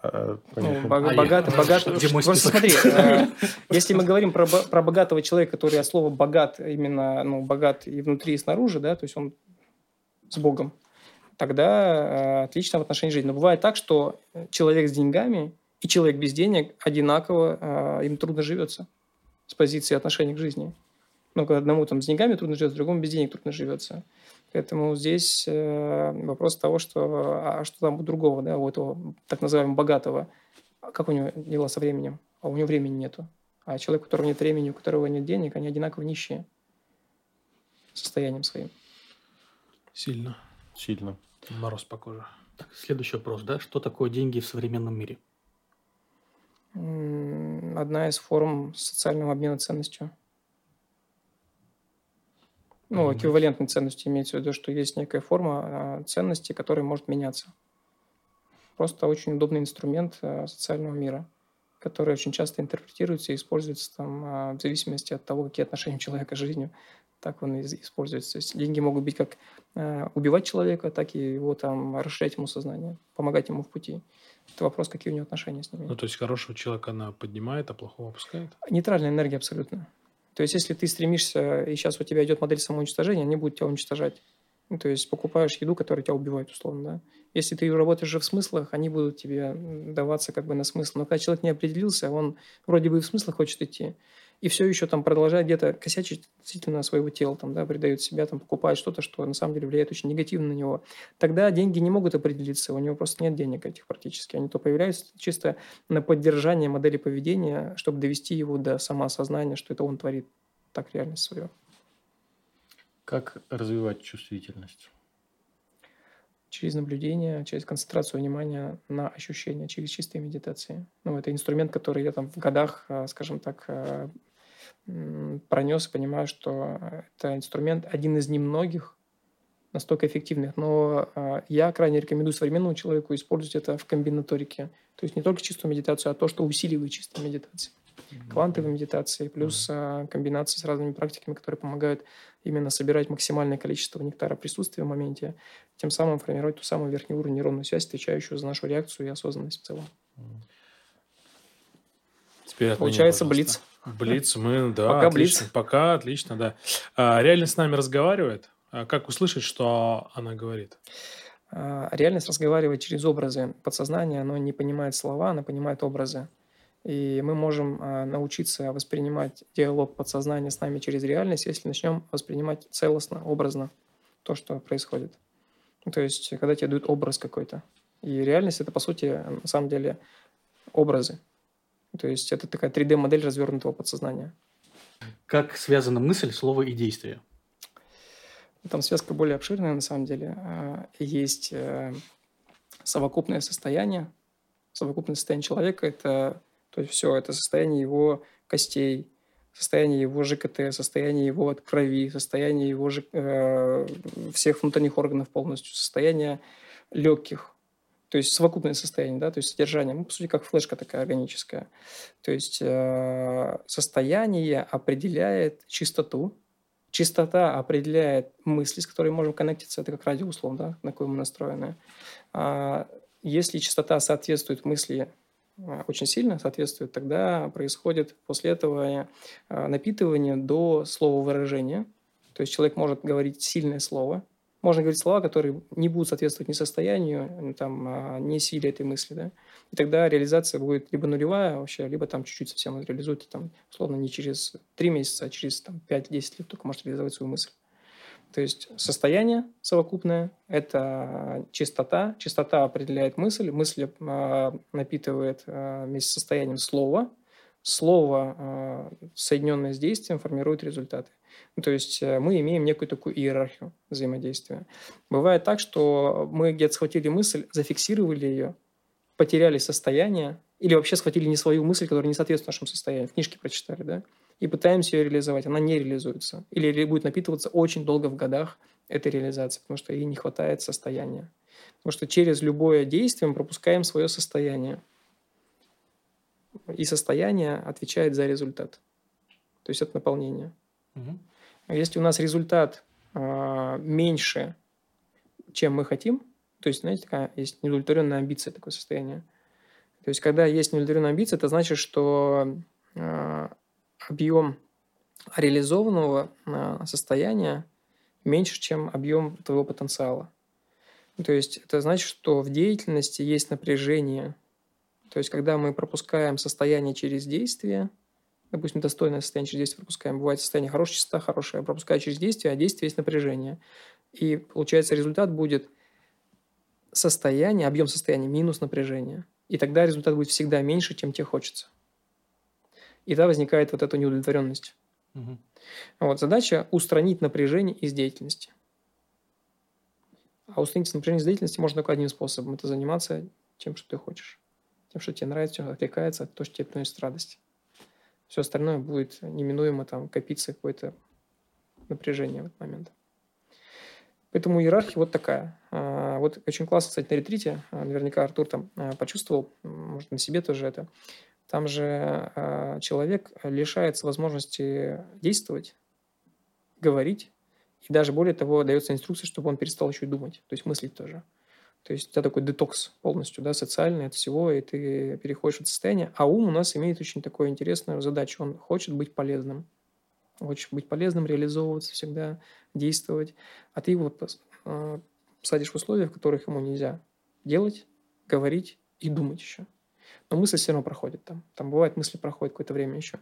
А, Ну, А богатый, богатый. Где мой Просто список? смотри, э, <laughs> если мы говорим про, бо- про богатого человека, который от слова богат, именно ну, богат и внутри, и снаружи, да, то есть он с Богом, тогда э, отлично в отношении жизни. Но бывает так, что человек с деньгами и человек без денег одинаково э, им трудно живется с позиции отношения к жизни. Ну, когда одному там с деньгами трудно живется, другому без денег трудно живется. Поэтому здесь э, вопрос того, что, а что там у другого, да, у этого так называемого богатого, а как у него дела со временем? А у него времени нету. А человек, у которого нет времени, у которого нет денег, они одинаково нищие состоянием своим. Сильно. Сильно. Мороз по коже. Так, следующий вопрос, да? Что такое деньги в современном мире? Одна из форм социального обмена ценностью. Ну, эквивалентной ценностью имеется в виду, что есть некая форма а, ценности, которая может меняться. просто очень удобный инструмент э, социального мира, который очень часто интерпретируется и используется там, а, в зависимости от того, какие отношения у человека с жизнью, так он и используется. То есть деньги могут быть как э, убивать человека, так и его там расширять ему сознание, помогать ему в пути. Это вопрос, какие у него отношения с ними. Ну, то есть хорошего человека она поднимает, а плохого опускает? Нейтральная энергия абсолютно. То есть если ты стремишься, и сейчас у тебя идет модель самоуничтожения, они будут тебя уничтожать. Ну, то есть покупаешь еду, которая тебя убивает, условно, да. Если ты работаешь же в смыслах, они будут тебе даваться как бы на смысл. Но когда человек не определился, он вроде бы и в смыслах хочет идти, и все еще там продолжает где-то косячить относительно своего тела, там, да, придает себя, там, покупает что-то, что на самом деле влияет очень негативно на него, тогда деньги не могут определиться, у него просто нет денег этих практически. Они то появляются чисто на поддержание модели поведения, чтобы довести его до самоосознания, что это он творит так реальность свою. Как развивать чувствительность? Через наблюдение, через концентрацию внимания на ощущения, через чистые медитации. Ну, это инструмент, который я там в годах, а, скажем так, а, пронес и понимаю, что это инструмент один из немногих, настолько эффективных. Но а, я крайне рекомендую современному человеку использовать это в комбинаторике. То есть не только чистую медитацию, а то, что усиливает чистую медитацию. Квантовой медитации, плюс mm-hmm. комбинации с разными практиками, которые помогают именно собирать максимальное количество нектара присутствия в моменте, тем самым формировать ту самую верхнюю уровень нейронную связь, отвечающую за нашу реакцию и осознанность в целом. Теперь Получается блиц. Блиц, мы, да, Пока отлично. Блиц. Пока отлично, да. А, реальность с нами разговаривает. А как услышать, что она говорит? А, реальность разговаривает через образы подсознания, оно не понимает слова, оно понимает образы. И мы можем а, научиться воспринимать диалог подсознания с нами через реальность, если начнем воспринимать целостно, образно то, что происходит. Ну, то есть, когда тебе дают образ какой-то. И реальность – это, по сути, на самом деле, образы. То есть, это такая 3D-модель развернутого подсознания. Как связана мысль, слово и действие? Там связка более обширная, на самом деле. А, есть э, совокупное состояние. Совокупное состояние человека – это то есть все, это состояние его костей, состояние его ЖКТ, состояние его крови, состояние его ж... э, всех внутренних органов полностью, состояние легких, то есть совокупное состояние, да, то есть содержание, ну, по сути, как флешка такая органическая. То есть э, состояние определяет чистоту, чистота определяет мысли, с которыми можем коннектиться, это как радиоуслов, да, на кое мы настроены. А если частота соответствует мысли а, очень сильно соответствует, тогда происходит после этого а, напитывание до слова выражения. То есть человек может говорить сильное слово, можно говорить слова, которые не будут соответствовать ни состоянию, там, а, ни силе этой мысли. Да? И тогда реализация будет либо нулевая вообще, либо там чуть-чуть совсем реализуется, там, условно, не через 3 месяца, а через там, 5-10 лет только может реализовать свою мысль. То есть состояние совокупное – это чистота. Чистота определяет мысль. Мысль э, напитывает э, вместе с состоянием слова. Слово, э, соединенное с действием, формирует результаты. Ну, то есть э, мы имеем некую такую иерархию взаимодействия. Бывает так, что мы где-то схватили мысль, зафиксировали ее, потеряли состояние или вообще схватили не свою мысль, которая не соответствует нашему состоянию. В книжке прочитали, да? и пытаемся ее реализовать, она не реализуется. Или будет напитываться очень долго в годах этой реализации, потому что ей не хватает состояния. Потому что через любое действие мы пропускаем свое состояние. И состояние отвечает за результат. То есть это наполнение. Угу. Если у нас результат э, меньше, чем мы хотим, то есть, знаете, такая есть неудовлетворенная амбиция, такое состояние. То есть, когда есть неудовлетворенная амбиция, это значит, что э, объем реализованного а, состояния меньше, чем объем твоего потенциала. То есть это значит, что в деятельности есть напряжение. То есть когда мы пропускаем состояние через действие, допустим, достойное состояние через действие пропускаем, бывает состояние хорошая частота, хорошее, пропускаю через действие, а действие есть напряжение. И получается результат будет состояние, объем состояния минус напряжение. И тогда результат будет всегда меньше, чем тебе хочется. И тогда возникает вот эта неудовлетворенность. Угу. Вот, задача устранить напряжение из деятельности. А устранить напряжение из деятельности можно только одним способом. Это заниматься тем, что ты хочешь. Тем, что тебе нравится, отвлекается, то, что тебе приносит радость. Все остальное будет неминуемо там копиться какое-то напряжение в этот момент. Поэтому иерархия вот такая. А, вот очень классно, кстати, на ретрите, а, наверняка Артур там а, почувствовал, может, на себе тоже это. Там же человек лишается возможности действовать, говорить, и даже более того, дается инструкция, чтобы он перестал еще и думать, то есть мыслить тоже. То есть у тебя такой детокс полностью, да, социальный от всего, и ты переходишь в это состояние. А ум у нас имеет очень такую интересную задачу. Он хочет быть полезным. Хочет быть полезным, реализовываться всегда, действовать. А ты его э, садишь в условия, в которых ему нельзя делать, говорить и думать еще. Но мысли все равно проходят там. Там бывает, мысли проходят какое-то время еще.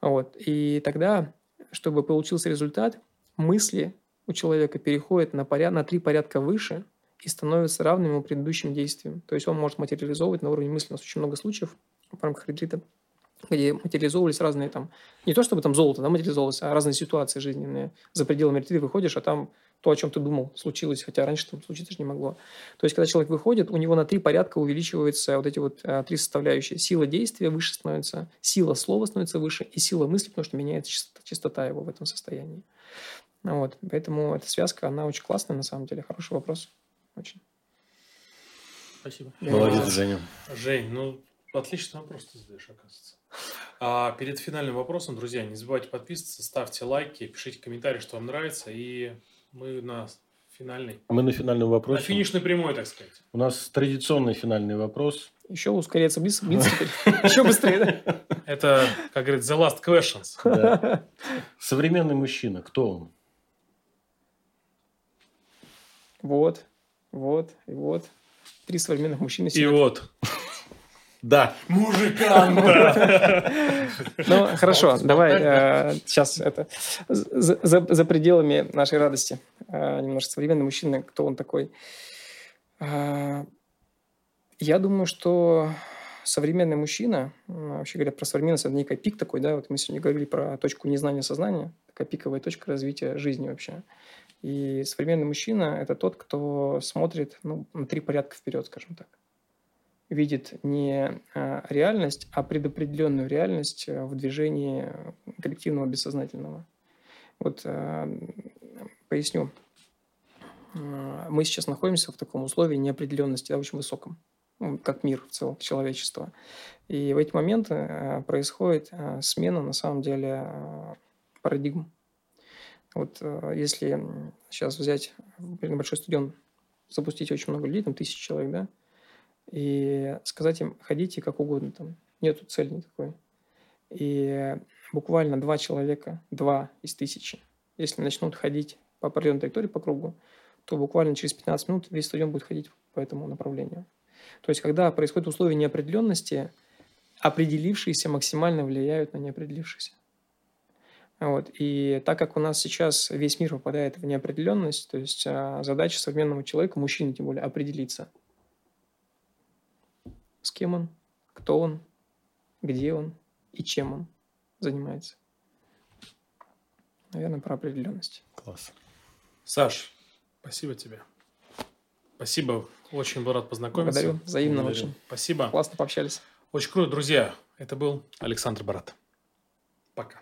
Вот. И тогда, чтобы получился результат, мысли у человека переходят на, поряд... на три порядка выше – и становятся равными его предыдущим действиям. То есть он может материализовывать на уровне мысли. У нас очень много случаев в рамках ретрита, где материализовывались разные там, не то чтобы там золото да, материализовывалось, а разные ситуации жизненные. За пределами ретрита выходишь, а там то, о чем ты думал, случилось, хотя раньше там случиться же не могло. То есть, когда человек выходит, у него на три порядка увеличиваются вот эти вот а, три составляющие. Сила действия выше становится, сила слова становится выше, и сила мысли, потому что меняется частота, частота его в этом состоянии. Вот. Поэтому эта связка, она очень классная, на самом деле. Хороший вопрос. Очень. Спасибо. Молодец, Женя. Жень, ну, отличный вопрос ты задаешь, оказывается. А перед финальным вопросом, друзья, не забывайте подписываться, ставьте лайки, пишите комментарии, что вам нравится, и мы на финальный... Мы на финальном вопросе. На финишной прямой, так сказать. У нас традиционный финальный вопрос. Еще ускоряется близ, близ Еще быстрее, да? Это, как говорит, the last questions. Да. Современный мужчина, кто он? Вот. Вот, и вот. Три современных мужчины И вот. Да. Мужиканта. Ну, хорошо, давай сейчас э, это за пределами нашей радости. Э, немножко современный мужчина, кто он такой? Э, я думаю, что современный мужчина, вообще говоря про современность, это некий пик такой, да, вот мы сегодня говорили про точку незнания сознания, такая пиковая точка развития жизни вообще. И современный мужчина – это тот, кто смотрит ну, на три порядка вперед, скажем так. Видит не а, реальность, а предопределенную реальность э, в движении коллективного бессознательного. Вот а, поясню. А, мы сейчас находимся в таком условии неопределенности, да, очень высоком, ну, как мир в целом, человечество. И в эти моменты происходит смена, на самом деле, парадигм вот э, если сейчас взять небольшой стадион, запустить очень много людей, там тысячи человек, да, и сказать им, ходите как угодно, там нету цели никакой. И буквально два человека, два из тысячи, если начнут ходить по определенной траектории по кругу, то буквально через 15 минут весь стадион будет ходить по этому направлению. То есть, когда происходят условия неопределенности, определившиеся максимально влияют на неопределившихся. Вот. И так как у нас сейчас весь мир попадает в неопределенность, то есть а, задача современного человека, мужчины тем более, определиться, с кем он, кто он, где он и чем он занимается. Наверное, про определенность. Класс. Саш, спасибо тебе. Спасибо. Очень был рад познакомиться. Благодарю. Взаимно Благодарю. очень. Спасибо. Классно пообщались. Очень круто, друзья. Это был Александр Барат. Пока.